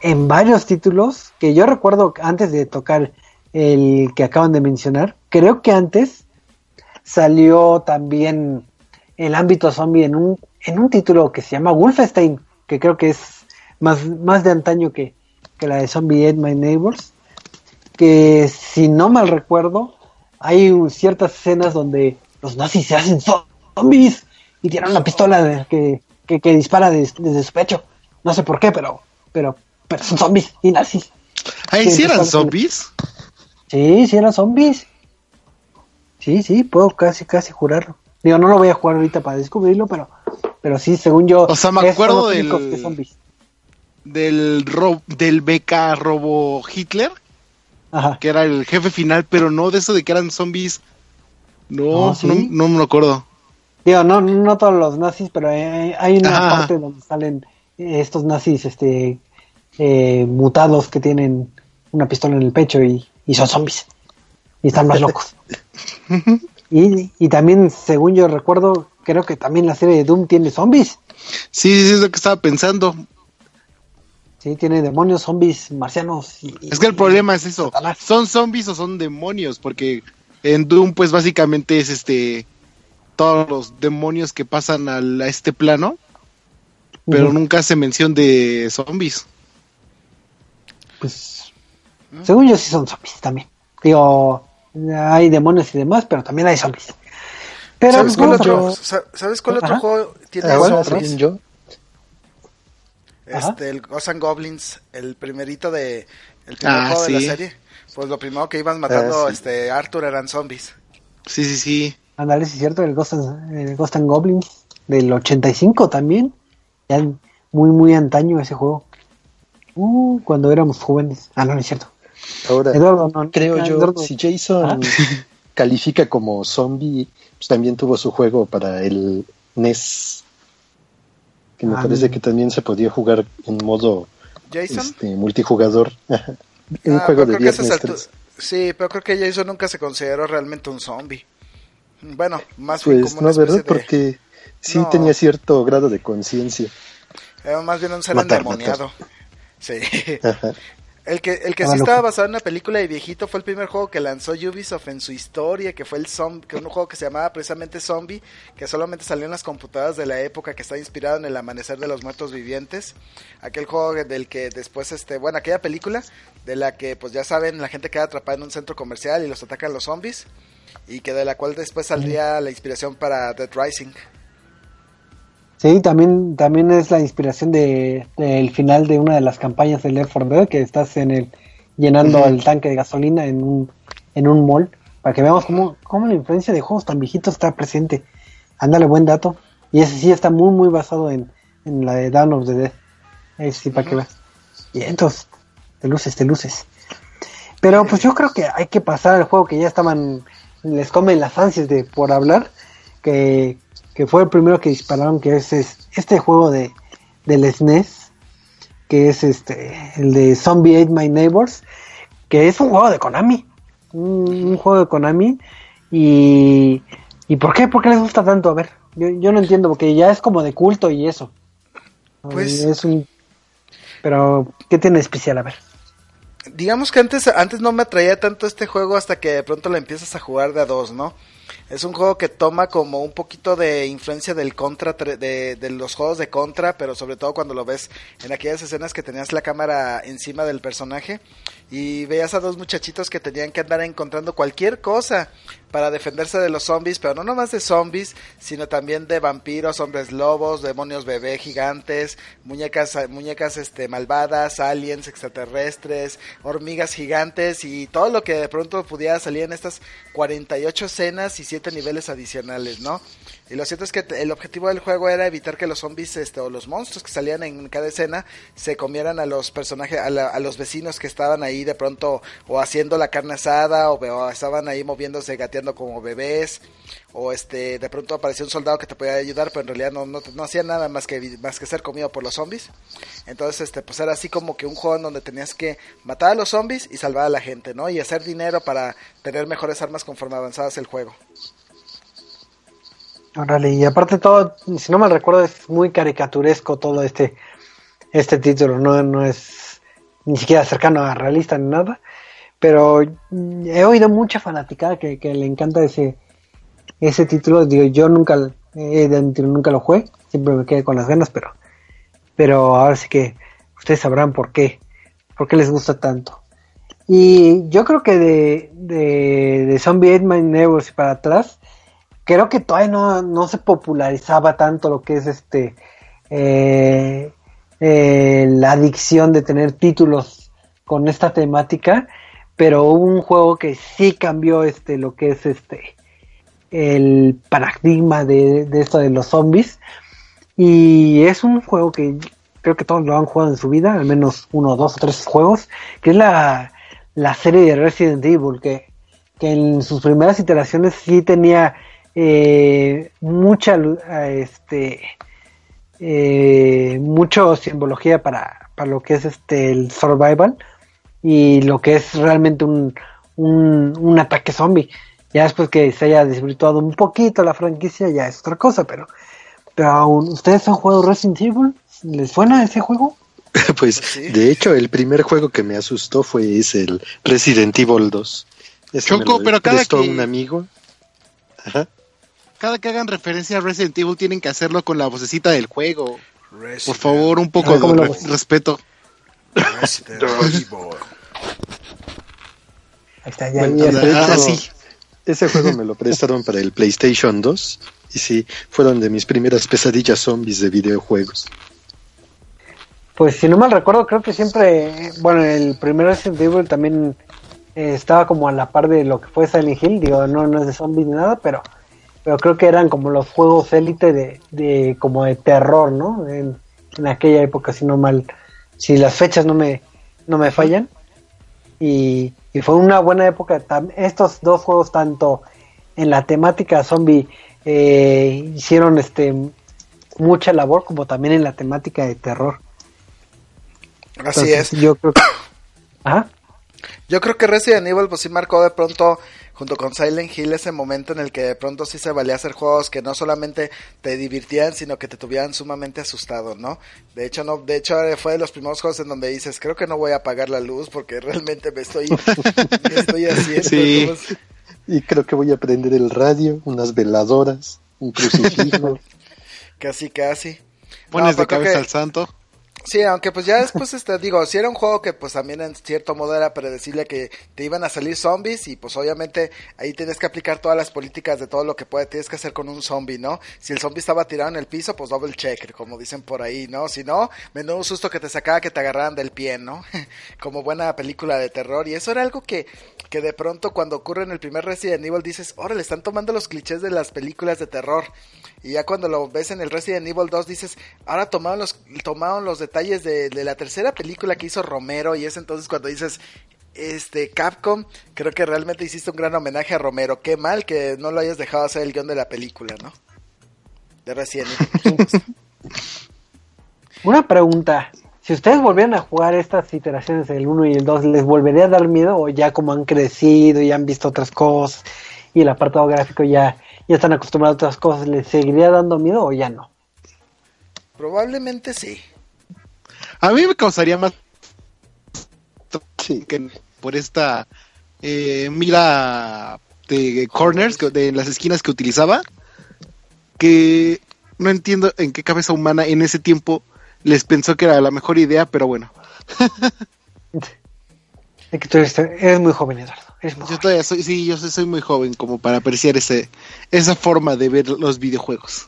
en, varios títulos que yo recuerdo antes de tocar el que acaban de mencionar. Creo que antes salió también el ámbito zombie en un, en un título que se llama Wolfenstein, que creo que es más, más de antaño que, que la de Zombie Ate My Neighbors. Que si no mal recuerdo, hay ciertas escenas donde los nazis se hacen zombies y tiene una pistola que, que, dispara desde, su pecho. No sé por qué, pero, pero, pero son zombies y nazis. ¿Ahí sí eran zombies? Sí, sí eran zombies. Sí, sí, puedo casi, casi jurarlo. Digo, no lo voy a jugar ahorita para descubrirlo, pero, pero sí, según yo. O sea, me acuerdo del. Del, ro del BK Robo Hitler. Ajá. Que era el jefe final, pero no de eso de que eran zombies. No, no, no, me acuerdo. Digo, no, no todos los nazis, pero hay, una parte donde salen estos nazis este, eh, mutados que tienen una pistola en el pecho y, y son zombies. Y están más locos. Y, y también, según yo recuerdo, creo que también la serie de Doom tiene zombies. Sí, sí, es lo que estaba pensando. Sí, tiene demonios, zombies, marcianos. es que el problema es eso. ¿Son zombies o son demonios? Porque en Doom, pues básicamente es este. Todos los demonios que pasan a este plano. Pero nunca hace mención de zombies. Pues. Según yo, sí son zombies también. Digo, hay demonios y demás, pero también hay zombies. Pero, ¿Sabes, cuál otro, ¿Sabes cuál otro juego tiene ah, zombies? Yo. Este, el Ghosts and Goblins, el primerito de el primer ah, juego de la serie. Pues lo primero que iban matando ah, este Arthur eran zombies. Sí, sí, sí. Ándale, sí es cierto, el Ghost, and, Ghost and Goblins del 85 también. Ya muy, muy antaño ese juego. Uh, cuando éramos jóvenes. Ah, no, no es cierto. Ahora, creo yo, si Jason califica como zombie, pues también tuvo su juego para el NES, que me ah, parece que también se podía jugar en modo este, multijugador. un ah, juego de 10 Sí, pero creo que Jason nunca se consideró realmente un zombie. Bueno, más bien pues como no, ¿verdad? Porque sí tenía cierto grado de conciencia. Era más bien un ser endemoniado. Sí. El que, el que sí estaba basado en una película de viejito fue el primer juego que lanzó Ubisoft en su historia, que fue el Zombie, que un juego que se llamaba precisamente Zombie, que solamente salió en las computadoras de la época, que está inspirado en el amanecer de los muertos vivientes. Aquel juego del que después, este, bueno, aquella película de la que, pues ya saben, la gente queda atrapada en un centro comercial y los atacan los zombies, y que de la cual después saldría la inspiración para Dead Rising. Sí, también, también es la inspiración de, del final de una de las campañas del 4 Dead, que estás en el llenando el tanque de gasolina en un, en un mall, para que veamos cómo, cómo la influencia de juegos tan viejitos está presente. Ándale, buen dato. Y ese sí está muy, muy basado en, en la de Dawn of the Dead. Ese sí, para que veas. Y entonces, te luces, te luces. Pero pues yo creo que hay que pasar al juego que ya estaban, les comen las ansias de por hablar, que, que fue el primero que dispararon, que es, este juego de del SNES, que es este el de Zombie Ate My Neighbors, que es un juego de Konami, un, juego de Konami y ¿y por qué? ¿Por qué les gusta tanto? A ver, yo, yo no entiendo porque ya es como de culto y eso. Pues es un pero ¿qué tiene especial? A ver digamos que antes, antes no me atraía tanto este juego hasta que de pronto lo empiezas a jugar de a dos, ¿no? Es un juego que toma como un poquito de influencia del contra, de, de, los juegos de contra, pero sobre todo cuando lo ves en aquellas escenas que tenías la cámara encima del personaje y veías a dos muchachitos que tenían que andar encontrando cualquier cosa para defenderse de los zombies, pero no nomás de zombies, sino también de vampiros, hombres lobos, demonios bebé gigantes, muñecas, muñecas este, malvadas, aliens extraterrestres, hormigas gigantes y todo lo que de pronto pudiera salir en estas 48 escenas y 7 niveles adicionales, ¿no? Y lo cierto es que el objetivo del juego era evitar que los zombies este, o los monstruos que salían en cada escena se comieran a los personajes, a, los vecinos que estaban ahí de pronto o haciendo la carne asada o, estaban ahí moviéndose, gateando como bebés o este de pronto apareció un soldado que te podía ayudar pero en realidad no, no, hacía nada más que más que ser comido por los zombies. Entonces este pues era así como que un juego en donde tenías que matar a los zombies y salvar a la gente no y hacer dinero para tener mejores armas conforme avanzabas el juego Órale, y aparte todo, si no me recuerdo, es muy caricaturesco todo este, este título, no, no es ni siquiera cercano a realista ni nada, pero he oído mucha fanaticada que, le encanta ese, ese título, digo, yo nunca, nunca lo jugué, siempre me quedé con las ganas, pero, pero ahora sí que ustedes sabrán por qué, por qué les gusta tanto. Y yo creo que de, de, de Zombie My Neighbors y para atrás, creo que todavía no, no se popularizaba tanto lo que es este eh, eh, la adicción de tener títulos con esta temática, pero hubo un juego que sí cambió este lo que es este el paradigma de, de esto de los zombies. Y es un juego que creo que todos lo han jugado en su vida, al menos uno, dos o tres juegos, que es la, la serie de Resident Evil, que, que en sus primeras iteraciones sí tenía eh, mucha este eh, mucho simbología para, para lo que es este el survival y lo que es realmente un, un, un ataque zombie. Ya después que se haya desvirtuado un poquito la franquicia ya es otra cosa, pero, pero aún, ¿ustedes han jugado Resident Evil? ¿Les suena ese juego? pues, de hecho, el primer juego que me asustó fue ese, el Resident Evil 2. Ese Choco, pero cada que- un amigo. Ajá. Cada que hagan referencia a Resident Evil tienen que hacerlo con la vocecita del juego. Por favor, un poco Ah, ¿cómo de re- respeto. Resident Evil. Ahí está, ya, Bueno, Ah, sí. Ese juego me lo prestaron para el PlayStation 2. Y sí, fueron de mis primeras pesadillas zombies de videojuegos. Pues si no mal recuerdo, creo que siempre, bueno, el primer Resident Evil también eh, estaba como a la par de lo que fue Silent Hill, digo, no, no es de zombies ni nada, pero, pero creo que eran como los juegos élite de, de, como de terror, ¿no? En, en aquella época, si no mal, si las fechas no me, no me fallan. Y, y fue una buena época, tam- estos dos juegos, tanto en la temática zombie, eh, hicieron este mucha labor como también en la temática de terror. Así Entonces, es. Yo creo que... Ajá. Yo creo que Resident Evil pues sí marcó de pronto junto con Silent Hill ese momento en el que de pronto sí se valía hacer juegos que no solamente te divirtieran sino que te tuvieran sumamente asustado, ¿no? De hecho no, de hecho eh, fue de los primeros juegos en donde dices creo que no voy a apagar la luz porque realmente me estoy me estoy haciendo Sí. entonces, Y creo que voy a prender el radio, unas veladoras, un crucifijo. casi casi. Pones No, de cabeza que- al santo. Sí, aunque pues ya después, este, digo, si era un juego que pues también en cierto modo era predecible que te iban a salir zombies y pues obviamente ahí tienes que aplicar todas las políticas de todo lo que puede, tienes que hacer con un zombie, ¿no? Si el zombie estaba tirado en el piso, pues double check, como dicen por ahí, ¿no? Si no, menudo susto que te sacaba que te agarraran del pie, ¿no? como buena película de terror y eso era algo que, que de pronto cuando ocurre en el primer Resident Evil dices, órale, están tomando los clichés de las películas de terror. Y ya cuando lo ves en el Resident Evil 2 dices, ahora tomaron los, tomaron los detalles de, la tercera película que hizo Romero y es entonces cuando dices, este Capcom, creo que realmente hiciste un gran homenaje a Romero. Qué mal que no lo hayas dejado hacer el guion de la película, ¿no? De Resident Evil. Una pregunta. Si ustedes volvieran a jugar estas iteraciones, el 1 y el 2, ¿les volvería a dar miedo o ya como han crecido y han visto otras cosas y el apartado gráfico ya, ya están acostumbrados a otras cosas, ¿les seguiría dando miedo o ya no? Probablemente sí. A mí me causaría más Sí. que por esta eh, mira de corners, de las esquinas que utilizaba, que no entiendo en qué cabeza humana en ese tiempo les pensó que era la mejor idea, pero bueno, Es que tú eres, eres muy joven, Eduardo. Muy yo todavía soy, sí, yo soy, soy muy joven como para apreciar ese, esa forma de ver los videojuegos.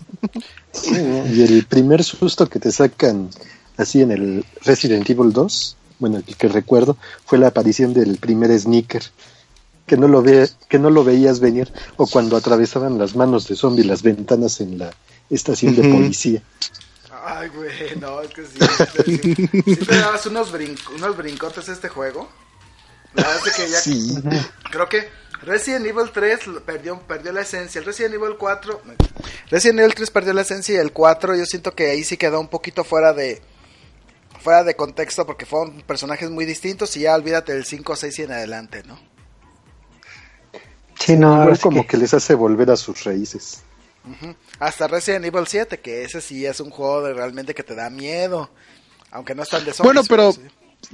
Sí, ¿no? Y el primer susto que te sacan así en el Resident Evil 2, bueno, el que recuerdo, fue la aparición del primer sneaker. Que no lo ve, que no lo veías venir, o cuando atravesaban las manos de zombie las ventanas en la estación de policía. Ay, güey, no, es que sí. sí, sí, sí te dabas unos, brin- unos brincotes a este juego. La verdad es que ya Sí, Creo que Resident Evil 3 lo- perdió, perdió la esencia. El Resident Evil 4. Resident Evil 3 perdió la esencia y el 4 yo siento que ahí sí quedó un poquito fuera de. Fuera de contexto porque fueron personajes muy distintos y ya olvídate del 5, 6 y en adelante, ¿no? Sí, no, sí como que- que les hace volver a sus raíces. Hasta Resident Evil 7, que ese sí es un juego de realmente que te da miedo. Aunque no están de zombies, Bueno, pero sí.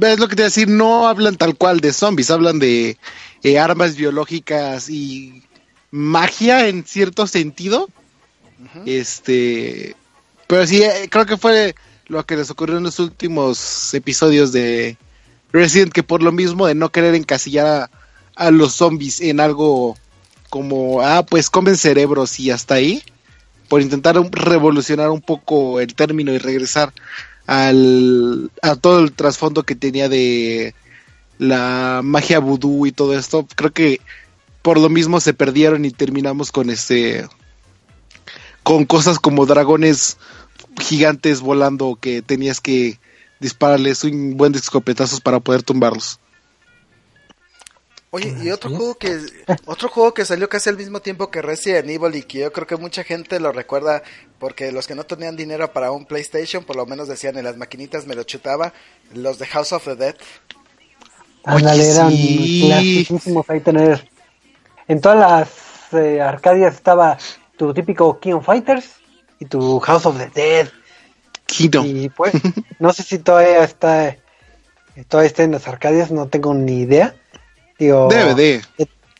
Es lo que te iba a decir, no hablan tal cual de zombies, hablan de eh, armas biológicas y magia en cierto sentido. Este, pero sí, eh, creo que fue lo que les ocurrió en los últimos episodios de Resident, que por lo mismo de no querer encasillar a, a los zombies en algo como, ah, pues comen cerebros y hasta ahí, por intentar revolucionar un poco el término y regresar al, a todo el trasfondo que tenía de la magia vudú y todo esto. Creo que por lo mismo se perdieron y terminamos con este con cosas como dragones gigantes volando que tenías que dispararles un buen de para poder tumbarlos. Oye, y otro juego que otro juego que salió casi al mismo tiempo que Resident Evil y que yo creo que mucha gente lo recuerda porque los que no tenían dinero para un PlayStation, por lo menos decían en las maquinitas me lo chutaba, los de House of the Dead. Ándale, eran clasicísimos ahí tener. En todas las eh, arcadias estaba tu típico King of Fighters y tu House of the Dead. Kingdom. Y pues, no sé si todavía está, todavía está en las arcadias, no tengo ni idea Digo, DVD.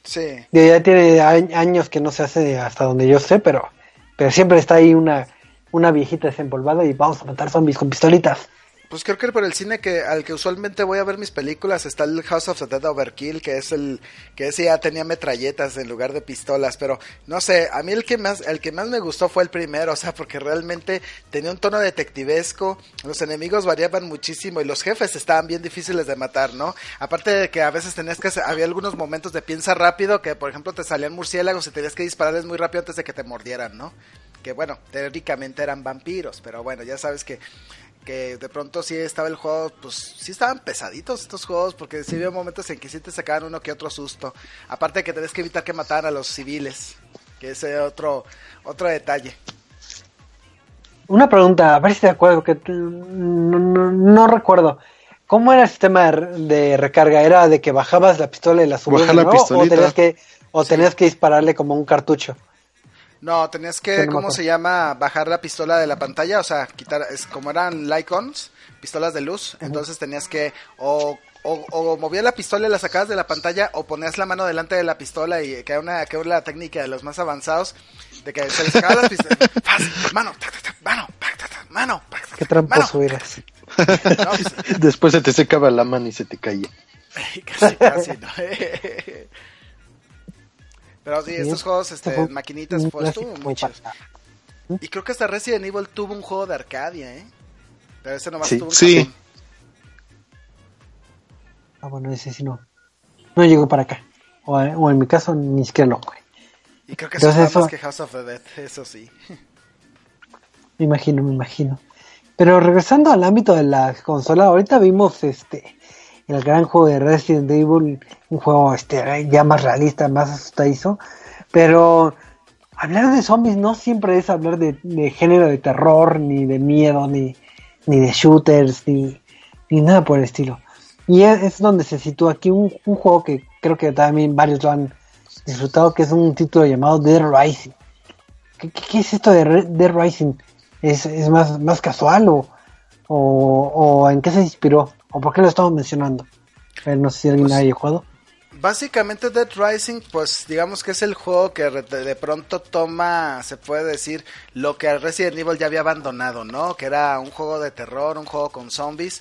sí. Ya tiene años que no se hace hasta donde yo sé, pero, pero siempre está ahí una, una viejita desempolvada y vamos a matar zombies con pistolitas. Pues creo que por el cine que al que usualmente voy a ver mis películas está el House of the Dead Overkill, que es el que ese ya tenía metralletas en lugar de pistolas, pero no sé, a mí el que más el que más me gustó fue el primero, o sea, porque realmente tenía un tono detectivesco, los enemigos variaban muchísimo y los jefes estaban bien difíciles de matar, ¿no? Aparte de que a veces tenías que había algunos momentos de piensa rápido que por ejemplo te salían murciélagos y tenías que dispararles muy rápido antes de que te mordieran, ¿no? Que bueno, teóricamente eran vampiros, pero bueno, ya sabes que que de pronto sí estaba el juego, pues sí estaban pesaditos estos juegos, porque sí había momentos en que sí te sacaban uno que otro susto. Aparte de que tenés que evitar que mataran a los civiles, que ese otro, otro detalle. Una pregunta, a ver si te acuerdo, que no, recuerdo. ¿Cómo era el sistema de, recarga? ¿Era de que bajabas la pistola y la subías? la ¿O tenías que, o tenías que dispararle como un cartucho? No, tenías que, ¿cómo se llama? Bajar la pistola de la pantalla, o sea, quitar, es como eran Lycons, pistolas de luz, entonces tenías que o, o, o movías la pistola y la sacabas de la pantalla o ponías la mano delante de la pistola y que era una, que era la técnica de los más avanzados, de que se les sacaba la pistola, mano, mano, mano, Qué tramposo eras. Pues, Después se te secaba la mano y se te caía. casi, casi, ¿no? Pero sí, estos juegos, este, maquinitas, pues estuvo muy Y creo que hasta Resident Evil tuvo un juego de Arcadia, ¿eh? Pero ese nomás tuvo un Sí. Ah, bueno, ese sí no. No llegó para acá. O, o en mi caso, ni siquiera lo jugué. Y creo que eso es más que House of the Dead, eso sí. Me imagino, me imagino. Pero regresando al ámbito de la consola, ahorita vimos este el gran juego de Resident Evil, un juego este, ya más realista, más asustadizo, pero hablar de zombies no siempre es hablar de, género de terror, ni de miedo, ni, ni de shooters, ni, ni nada por el estilo. Y es, donde se sitúa aquí un, juego que creo que también varios lo han disfrutado, que es un título llamado Dead Rising. ¿Qué, es esto de Dead Rising? ¿Es, es más, más casual o, o en qué se inspiró? ¿O por qué lo estamos mencionando? no sé si alguien pues, haya jugado. Básicamente Dead Rising, pues digamos que es el juego que de pronto toma, se puede decir, lo que Resident Evil ya había abandonado, ¿no? Que era un juego de terror, un juego con zombies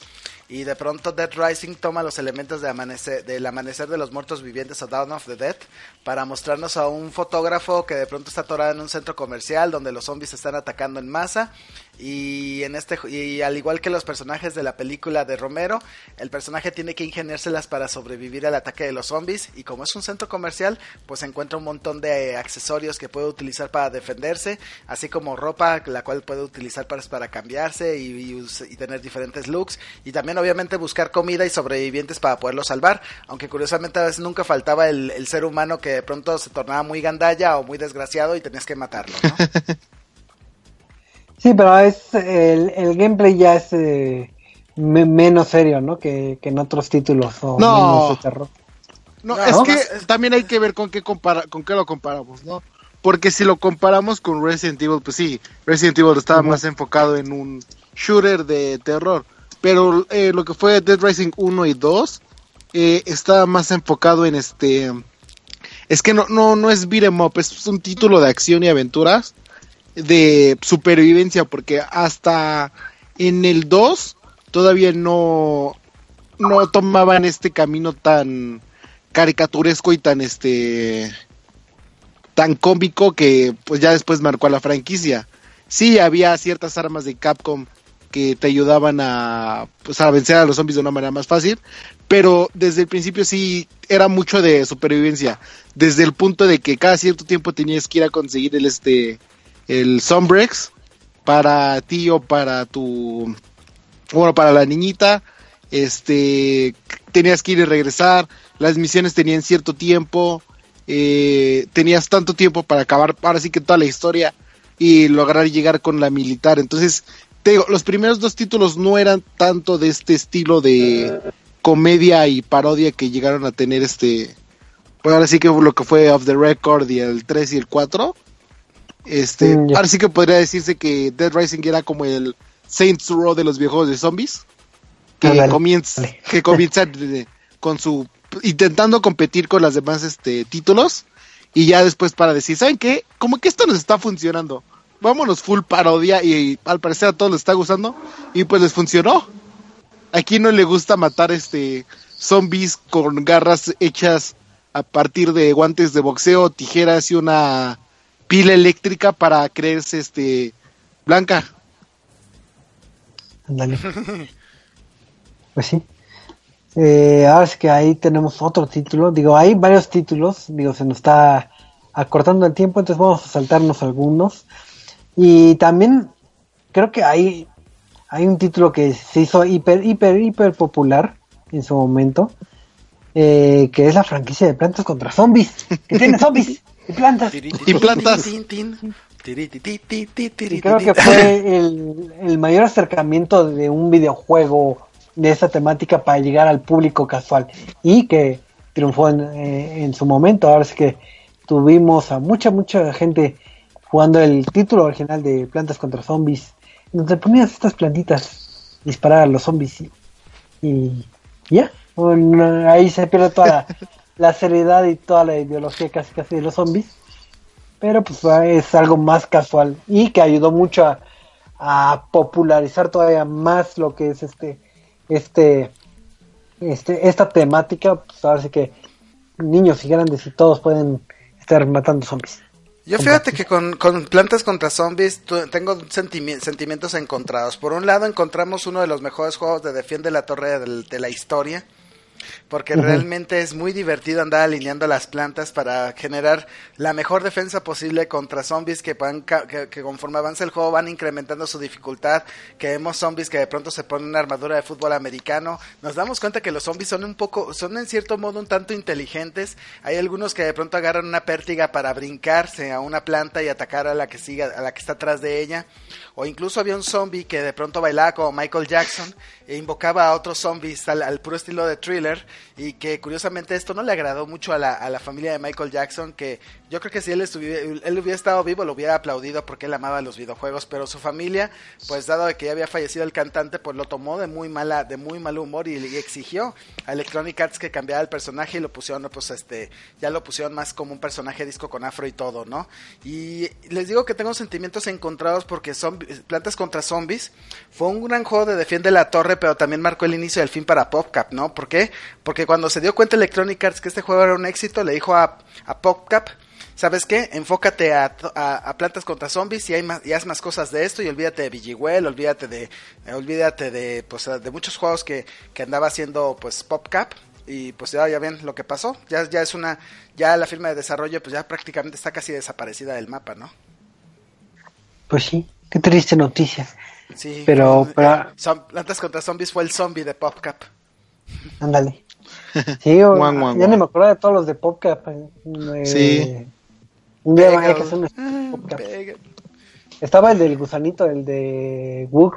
y de pronto Dead Rising toma los elementos de amanecer, del amanecer de los muertos vivientes o Dawn of the Dead para mostrarnos a un fotógrafo que de pronto está atorado en un centro comercial donde los zombies están atacando en masa y en este y al igual que los personajes de la película de Romero, el personaje tiene que ingeniárselas para sobrevivir al ataque de los zombies. Y como es un centro comercial, pues encuentra un montón de accesorios que puede utilizar para defenderse, así como ropa la cual puede utilizar para, para cambiarse y, y tener diferentes looks. Y también obviamente buscar comida y sobrevivientes para poderlo salvar, aunque curiosamente a veces nunca faltaba el, el ser humano que de pronto se tornaba muy gandalla o muy desgraciado y tenías que matarlo, ¿no? Sí, pero es el, el gameplay ya es eh, menos serio, ¿no? Que, en otros títulos o no. menos terror. No, es que también hay que ver con qué compara, con qué lo comparamos, ¿no? Porque si lo comparamos con Resident Evil, pues sí, Resident Evil estaba más enfocado en un shooter de terror, pero eh, lo que fue Dead Rising 1 y 2 eh, estaba más enfocado en este es que no no no es beat'em up, es un título de acción y aventuras de supervivencia, porque hasta en el 2 todavía no, no tomaban este camino tan caricaturesco y tan este tan cómico que pues ya después marcó a la franquicia. Sí, había ciertas armas de Capcom que te ayudaban a, pues, a vencer a los zombies de una manera más fácil, pero desde el principio sí era mucho de supervivencia, desde el punto de que cada cierto tiempo tenías que ir a conseguir el este el Sombrex para ti o para tu bueno, para la niñita, este tenías que ir y regresar, las misiones tenían cierto tiempo, eh, tenías tanto tiempo para acabar ahora sí que toda la historia y lograr llegar con la militar. Entonces, te digo, los primeros dos títulos no eran tanto de este estilo de comedia y parodia que llegaron a tener este, pues ahora sí que lo que fue Off the Record y el 3 y el 4. Este, Mm, ahora sí que podría decirse que Dead Rising era como el Saints Row de los viejos de zombies. Que comienza, que comienza con su intentando competir con las demás este títulos y ya después para decir, ¿saben qué? Como que esto nos está funcionando. Vámonos full parodia y, al parecer a todos les está gustando y pues les funcionó. Aquí no le gusta matar este zombies con garras hechas a partir de guantes de boxeo, tijeras y una pila eléctrica para creerse este blanca. Ándale. Pues sí. Eh, ahora es que ahí tenemos otro título. Digo, hay varios títulos. Digo, se nos está acortando el tiempo, entonces vamos a saltarnos algunos. Y también creo que hay, hay un título que se hizo hiper, hiper, hiper popular en su momento. eh, que es la franquicia de plantas contra zombies. Que tiene zombies y plantas. Y plantas. Y creo que fue el, el mayor acercamiento de un videojuego de esa temática para llegar al público casual y que triunfó en, eh, en su momento. Ahora es que tuvimos a mucha, mucha gente jugando el título original de Plantas contra Zombies, donde ponías estas plantitas disparar a los zombies y, y ya. Bueno, ahí se pierde toda la, la seriedad y toda la ideología casi casi de los zombies pero pues es algo más casual y que ayudó mucho a, a popularizar todavía más lo que es este este este esta temática pues ahora sí que niños y grandes y todos pueden estar matando zombies Yo fíjate que con, con Plantas contra Zombies tengo sentimi- sentimientos encontrados. Por un lado encontramos uno de los mejores juegos de Defiende la Torre del- de la historia. Porque realmente es muy divertido andar alineando las plantas para generar la mejor defensa posible contra zombies que, van ca- que, que conforme avanza el juego van incrementando su dificultad. Que vemos zombies que de pronto se ponen una armadura de fútbol americano. Nos damos cuenta que los zombies son un poco, son en cierto modo un tanto inteligentes. Hay algunos que de pronto agarran una pértiga para brincarse a una planta y atacar a la que siga, a la que está atrás de ella. O incluso había un zombie que de pronto bailaba como Michael Jackson e invocaba a otros zombies al, al puro estilo de thriller y que curiosamente esto no le agradó mucho a la, a la familia de Michael Jackson que yo creo que si él, estuviera, él hubiera estado vivo lo hubiera aplaudido porque él amaba los videojuegos pero su familia pues dado que ya había fallecido el cantante pues lo tomó de muy mala de muy mal humor y, exigió a Electronic Arts que cambiara el personaje y lo pusieron pues este ya lo pusieron más como un personaje disco con afro y todo no y les digo que tengo sentimientos encontrados porque son plantas contra zombies fue un gran juego de defiende la torre pero también marcó el inicio del fin para PopCap no ¿por qué? porque cuando se dio cuenta Electronic Arts que este juego era un éxito le dijo a, a PopCap ¿Sabes qué? Enfócate a, a, a, plantas contra zombies y, hay más, y haz más cosas de esto y olvídate de Vigiguel, olvídate de eh, olvídate de pues de muchos juegos que, que andaba haciendo pues PopCap y pues ya, ya ven lo que pasó, ya, ya es una ya la firma de desarrollo pues ya prácticamente está casi desaparecida del mapa, ¿no? pues sí qué triste noticia Sí, Pero- eh, son- plantas contra zombies fue el zombie de PopCap. ándale sí o- Guan, guan, ya guan. ni me acuerdo de todos los de PopCap eh, Sí. un día Pega, hay que hacer un ah, PopCap. Estaba el del gusanito, el de Book,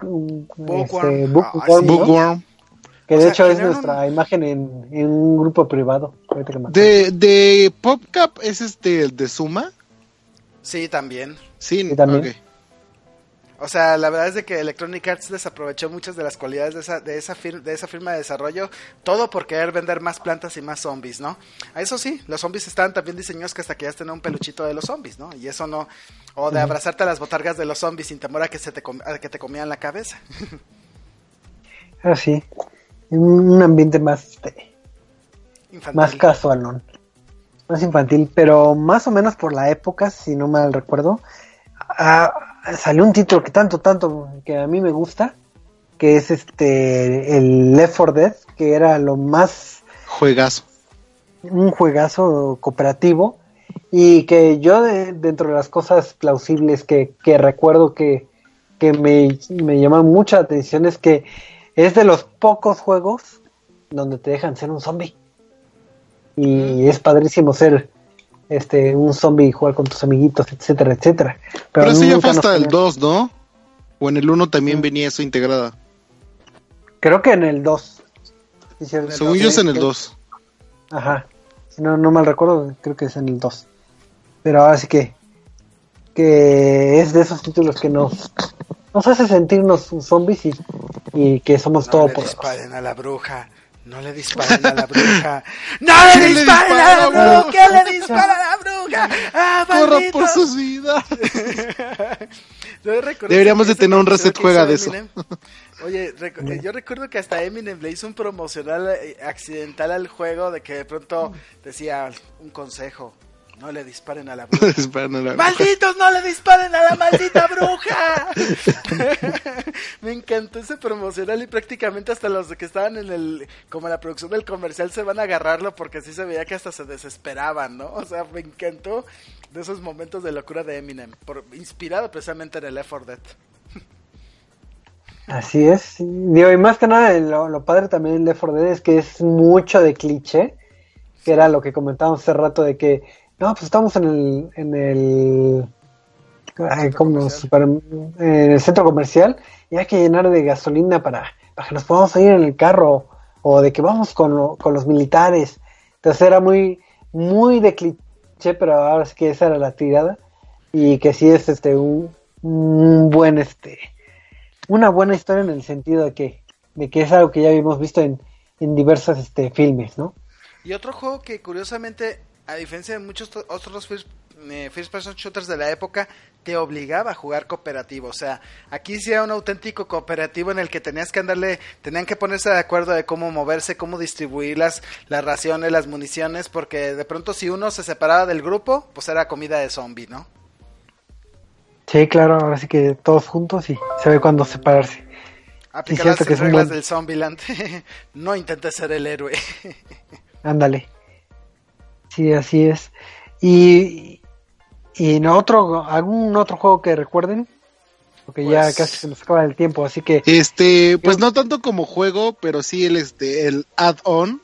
Bookworm. este, Ah, Bookworm. ¿no? Bookworm. que O de sea, hecho es nuestra imagen en, en un grupo privado. De, de PopCap es este el de Suma. Sí, también. Sí, Sí, también. ok. O sea, la verdad es de que Electronic Arts desaprovechó muchas de las cualidades de esa, de esa, fir- de esa firma de desarrollo, todo por querer vender más plantas y más zombies, ¿no? A Eso sí, los zombies estaban también diseñados que hasta que ya tener un peluchito de los zombies, ¿no? Y eso no, o de abrazarte a las botargas de los zombies sin temor a que, se te, a que te comían la cabeza. Ah, sí. Un ambiente más, este, Infantil. más casualón. más infantil, pero más o menos por la época, si no mal recuerdo, ah, salió un título que tanto, tanto, que a mí me gusta, que es este, el Left 4 Dead, que era lo más... Juegazo. Un juegazo cooperativo, y que yo dentro de las cosas plausibles que, que recuerdo que, que me, me llaman mucha atención es que es de los pocos juegos donde te dejan ser un zombie. Y es padrísimo ser este un zombie y jugar con tus amiguitos, etcétera, etcétera. Pero, eso ya fue hasta el 2, ¿no? O en el 1 también venía eso integrada. Creo que en el 2. Según yo es en el 2. Ajá. Si no, no mal recuerdo, creo que es en el 2. Pero ahora sí que que es de esos títulos que nos nos hace sentirnos zombies y, y que somos todo por a la bruja. No le disparen a la bruja. ¡No le disparen a la bruja! ¿Qué le dispara a la bruja? ¡Ah, Corra por sus vidas. Deberíamos de tener un reset juega de eso. Oye, yo recuerdo que hasta Eminem le hizo un promocional eh, accidental al juego de que de pronto decía un consejo. No le disparen a la bruja. ¡Malditos, no le disparen a la maldita bruja! Me encantó ese promocional y prácticamente hasta los que estaban en el, como en la producción del comercial se van a agarrarlo porque así se veía que hasta se desesperaban, ¿no? O sea, me encantó de esos momentos de locura de Eminem, por, inspirado precisamente en el 4 Dead. Así es. y más que nada, lo, lo padre también del 4 Dead es que es mucho de cliché, que era lo que comentábamos hace rato de que no, pues estamos en el, en el, como en el centro comercial y hay que llenar de gasolina para, para que nos podamos ir en el carro o de que vamos con, con los militares. Entonces era muy, muy de cliché, pero ahora es que esa era la tirada y que sí es este un, un buen este una buena historia en el sentido de que de que es algo que ya habíamos visto en, en diversos este filmes, ¿no? Y otro juego que curiosamente a diferencia de muchos otros eh, first, person shooters de la época, te obligaba a jugar cooperativo. O sea, aquí sí era un auténtico cooperativo en el que tenías que andarle, tenían que ponerse de acuerdo de cómo moverse, cómo distribuir las, las raciones, las municiones, porque de pronto si uno se separaba del grupo, pues era comida de zombie, ¿no? Sí, claro, ahora sí que todos juntos y se ve cuándo separarse. Aplica las reglas del Zombieland. no intentes ser el héroe. Ándale. Sí, así es. Y, y en otro, algún otro juego que recuerden, porque ya pues casi se nos acaba el tiempo, así que este, pues no tanto como juego, pero sí el este el add-on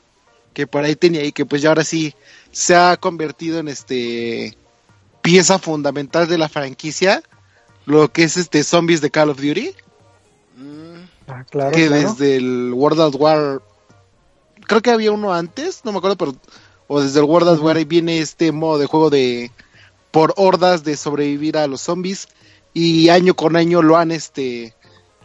que por ahí tenía y que pues ya ahora sí se ha convertido en este pieza fundamental de la franquicia, lo que es este Zombies de Call of Duty. Mm. Ah, claro, que desde el World of War creo que había uno antes, no me acuerdo, pero o desde el World of War viene este modo de juego de por hordas de sobrevivir a los zombies y año con año lo han este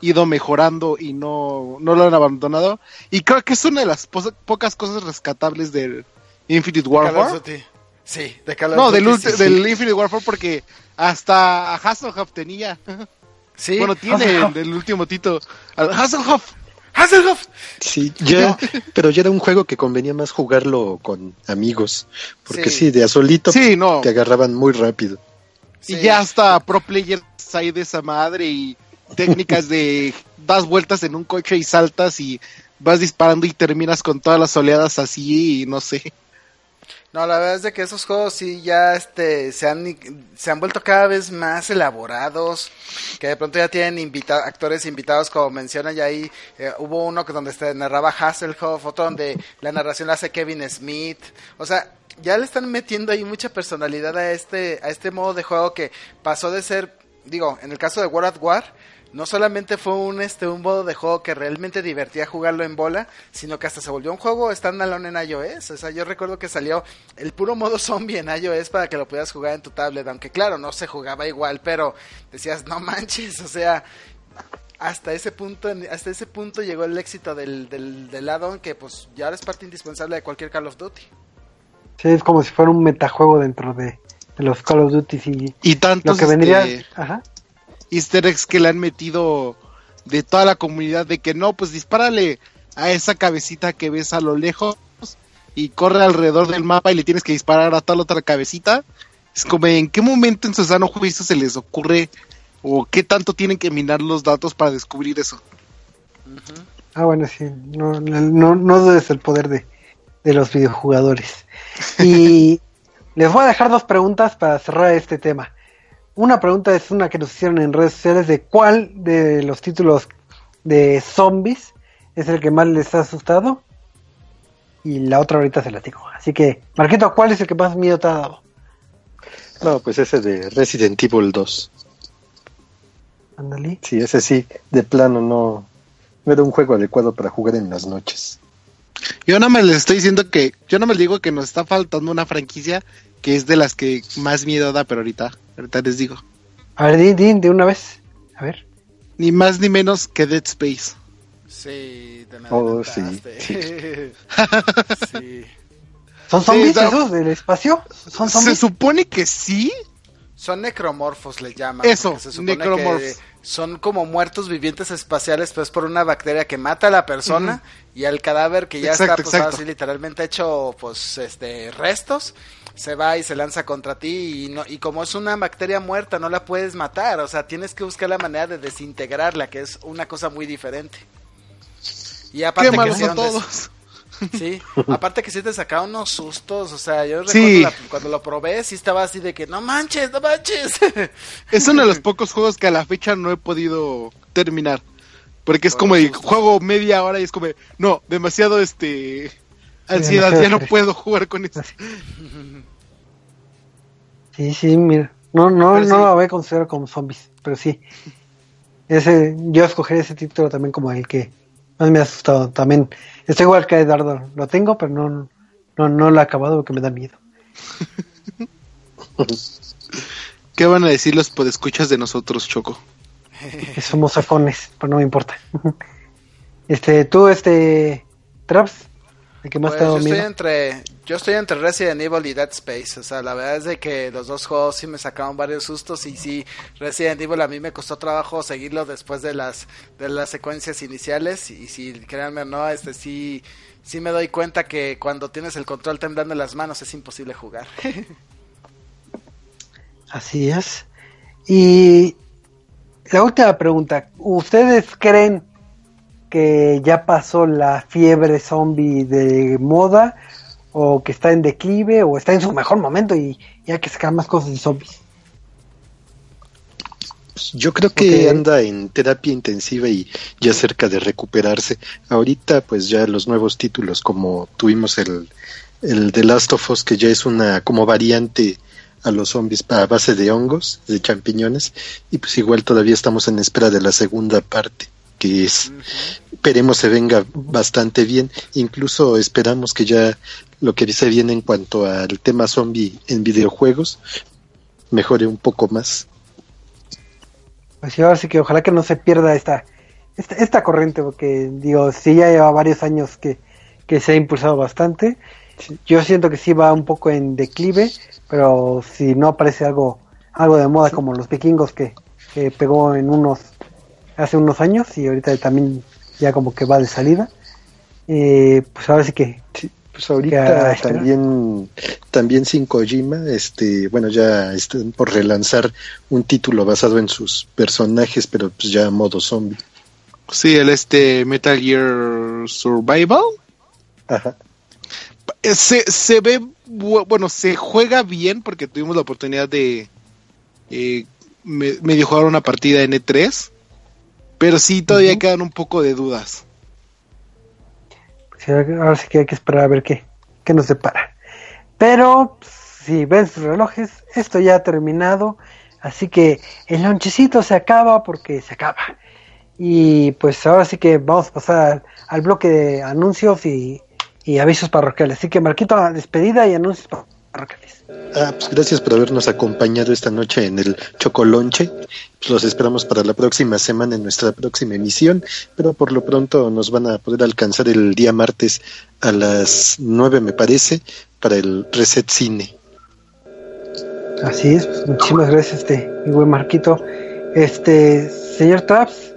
ido mejorando y no, no lo han abandonado y creo que es una de las pocas cosas rescatables del Infinite Warfare. Sí, de No, del, Infinite Warfare porque hasta Hasselhoff tenía. Sí. Bueno, tiene del último Tito. Hasselhoff. Hasselhoff. Sí, ya, pero ya era un juego que convenía más jugarlo con amigos, porque sí, de a solito te agarraban muy rápido. Y ya hasta pro players hay de esa madre y técnicas de das vueltas en un coche y saltas y vas disparando y terminas con todas las oleadas así y no sé. No, la verdad es de que esos juegos sí ya este, se, han, se han vuelto cada vez más elaborados, que de pronto ya tienen actores invitados, como menciona ya ahí, eh, hubo uno que donde se narraba Hasselhoff, otro donde la narración la hace Kevin Smith, o sea, ya le están metiendo ahí mucha personalidad a este, a este modo de juego que pasó de ser, digo, en el caso de World at War, no solamente fue un este un modo de juego que realmente divertía jugarlo en bola, sino que hasta se volvió un juego standalone en iOS. O sea, yo recuerdo que salió el puro modo zombie en iOS para que lo pudieras jugar en tu tablet, aunque claro, no se jugaba igual, pero decías, no manches, o sea, hasta ese punto, hasta ese punto llegó el éxito del, del, del que pues ya es parte indispensable de cualquier Call of Duty. Sí, es como si fuera un metajuego dentro de, los Call of Duty y, y tanto que vendría... Este, Ajá easter eggs que le han metido de toda la comunidad de que no, pues dispárale a esa cabecita que ves a lo lejos y corre alrededor del mapa y le tienes que disparar a tal otra cabecita. Es como, ¿en qué momento en su sano juicio se les ocurre o qué tanto tienen que minar los datos para descubrir eso? Ah, bueno, sí, no, no, no dudes el poder de, de los videojugadores. Y les voy a dejar dos preguntas para cerrar este tema. Una pregunta es una que nos hicieron en redes sociales de cuál de los títulos de zombies es el que más les ha asustado y la otra ahorita se la digo. Así que, Marquito, ¿cuál es el que más miedo te ha dado? No, pues ese de Resident Evil 2. Ándale. Sí, ese sí, de plano no, no era un juego adecuado para jugar en las noches. Yo no me les estoy diciendo que, yo no me digo que nos está faltando una franquicia que es de las que más miedo da, pero ahorita, ahorita les digo. A ver, din, din, de una vez. A ver. Ni más ni menos que Dead Space. Sí, te me Oh, sí. Sí. ¿Son Sí, zombies no. esos del espacio? ¿Son Se supone que sí. Son necromorfos, le llaman. Eso, se que Son como muertos vivientes espaciales, pero es por una bacteria que mata a la persona y al cadáver que ya Exacto, está, pues exacto. así literalmente hecho, pues, este, restos, se va y se lanza contra ti y no, y como es una bacteria muerta, no la puedes matar, o sea, tienes que buscar la manera de desintegrarla, que es una cosa muy diferente. Y aparte Qué que todos. Sí, aparte que sí te sacaba unos sustos, o sea, yo recuerdo Sí. la- cuando lo probé, sí estaba así de que no manches, no manches. Es uno de los pocos juegos que a la fecha no he podido terminar. Porque es como sustos. juego media hora y es como, no, demasiado este ansiedad, ya no puedo jugar con esto. Sí, sí, mira. No, no, Pero no sí. lo voy a considerar como zombies, pero sí. Ese, yo escogeré ese título también como el que más me ha asustado. También estoy igual que Eduardo, lo tengo, pero no, no, no lo he acabado porque me da miedo. ¿Qué van a decir los podescuchas de nosotros, Choco? Que somos sacones, pero no me importa. Este, tú, este, Traps, más Pues te yo estoy entre yo estoy entre Resident Evil y Dead Space, o sea, la verdad es de que los dos juegos sí me sacaron varios sustos y sí Resident Evil a mí me costó trabajo seguirlo después de las de las secuencias iniciales y si créanme o no, este sí sí me doy cuenta que cuando tienes el control temblando en las manos es imposible jugar. Así es. Y la última pregunta, ¿ustedes creen que ya pasó la fiebre zombie de moda o que está en declive o está en su mejor momento y ya que sacar más cosas de zombies? Pues yo creo que anda en terapia intensiva y ya cerca de recuperarse. Ahorita pues ya los nuevos títulos como tuvimos el, el The Last of Us que ya es una como variante a los zombies a base de hongos, de champiñones y pues igual todavía estamos en espera de la segunda parte que es esperemos se venga bastante bien. Incluso esperamos que ya lo que se viene en cuanto al tema zombie en videojuegos mejore un poco más. Pues sí, ahora sí que ojalá que no se pierda esta, esta, esta corriente, porque digo, sí ya lleva varios años que, que se ha impulsado bastante. Yo siento que sí va un poco en declive, pero si no aparece algo, algo de moda como los vikingos que, que pegó en unos, hace unos años y ahorita también ya como que va de salida, eh, pues ahora sí que Sí, pues ahorita también, también sin Kojima, este, bueno, ya están por relanzar un título basado en sus personajes, pero pues ya a modo zombie. Sí, el este Metal Gear Survival. Ajá. Eh, Se, se ve, bu- bueno, se juega bien porque tuvimos la oportunidad de eh, me- medio jugar una partida en E3, pero sí todavía quedan un poco de dudas. Sí, ahora sí que hay que esperar a ver qué, qué nos depara. Pero si ven sus relojes, esto ya ha terminado. Así que el lonchecito se acaba porque se acaba. Y pues ahora sí que vamos a pasar al, al bloque de anuncios y, y avisos parroquiales. Así que Marquito, despedida y anuncios parroquiales. Ah, pues gracias por habernos acompañado esta noche en el Chocolonche. Pues los esperamos para la próxima semana en nuestra próxima emisión, pero por lo pronto nos van a poder alcanzar el día martes a las 9 me parece para el Reset Cine. Así es, pues, muchísimas gracias, este, mi buen Marquito. Este, señor Traps,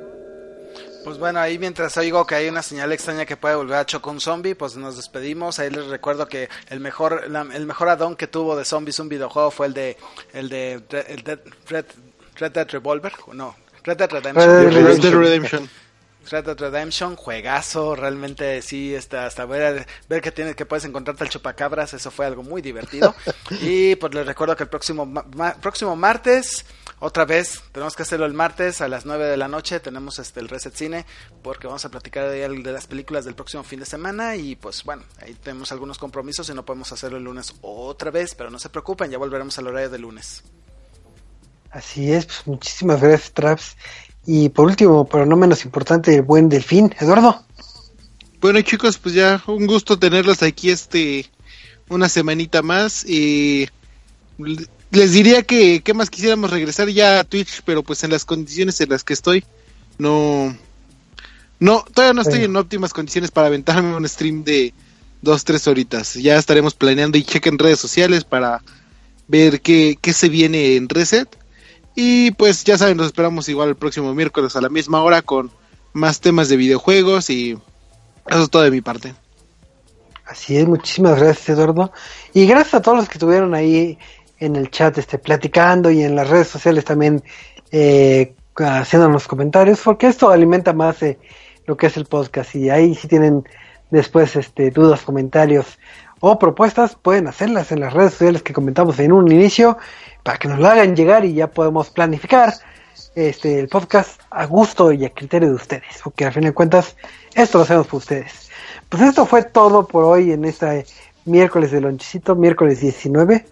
Pues bueno, ahí mientras oigo que hay una señal extraña que puede volver a chocar un zombie, pues nos despedimos. Ahí les recuerdo que el mejor el mejor addon que tuvo de zombies un videojuego fue el de el de el Red, Red Dead Revolver, no, Red Dead Redemption. Red Dead Redemption, juegazo, realmente sí, hasta, hasta ver, ver que tienes que puedes encontrarte al chupacabras, eso fue algo muy divertido. y pues les recuerdo que el próximo próximo martes, otra vez, tenemos que hacerlo el martes a las 9 de la noche, tenemos este el Reset Cine, porque vamos a platicar de, de las películas del próximo fin de semana y pues bueno, ahí tenemos algunos compromisos y no podemos hacerlo el lunes otra vez, pero no se preocupen, ya volveremos al horario de lunes. Así es, pues muchísimas gracias, Traps. Y por último, pero no menos importante, el buen Delfín. Eduardo. Bueno chicos, pues ya un gusto tenerlos aquí este una semanita más y les diría que qué más quisiéramos regresar ya a Twitch, pero pues en las condiciones en las que estoy no no todavía no estoy en óptimas condiciones para aventarme un stream de dos tres horitas. Ya estaremos planeando y chequen redes sociales para ver qué, qué se viene en Reset y pues ya saben, nos esperamos igual el próximo miércoles a la misma hora con más temas de videojuegos y eso es todo de mi parte. Así es, muchísimas gracias Eduardo. Y gracias a todos los que estuvieron ahí en el chat este, platicando y en las redes sociales también eh, los comentarios, porque esto alimenta más eh, lo que es el podcast. Y ahí si tienen después este, dudas, comentarios o propuestas, pueden hacerlas en las redes sociales que comentamos en un inicio para que nos lo hagan llegar y ya podemos planificar este el podcast a gusto y a criterio de ustedes, porque al fin de cuentas esto lo hacemos por ustedes. Pues esto fue todo por hoy en este miércoles de lonchecito, miércoles 19,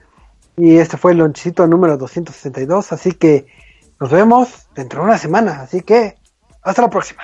y este fue el lonchecito número 262, así que nos vemos dentro de una semana, así que hasta la próxima.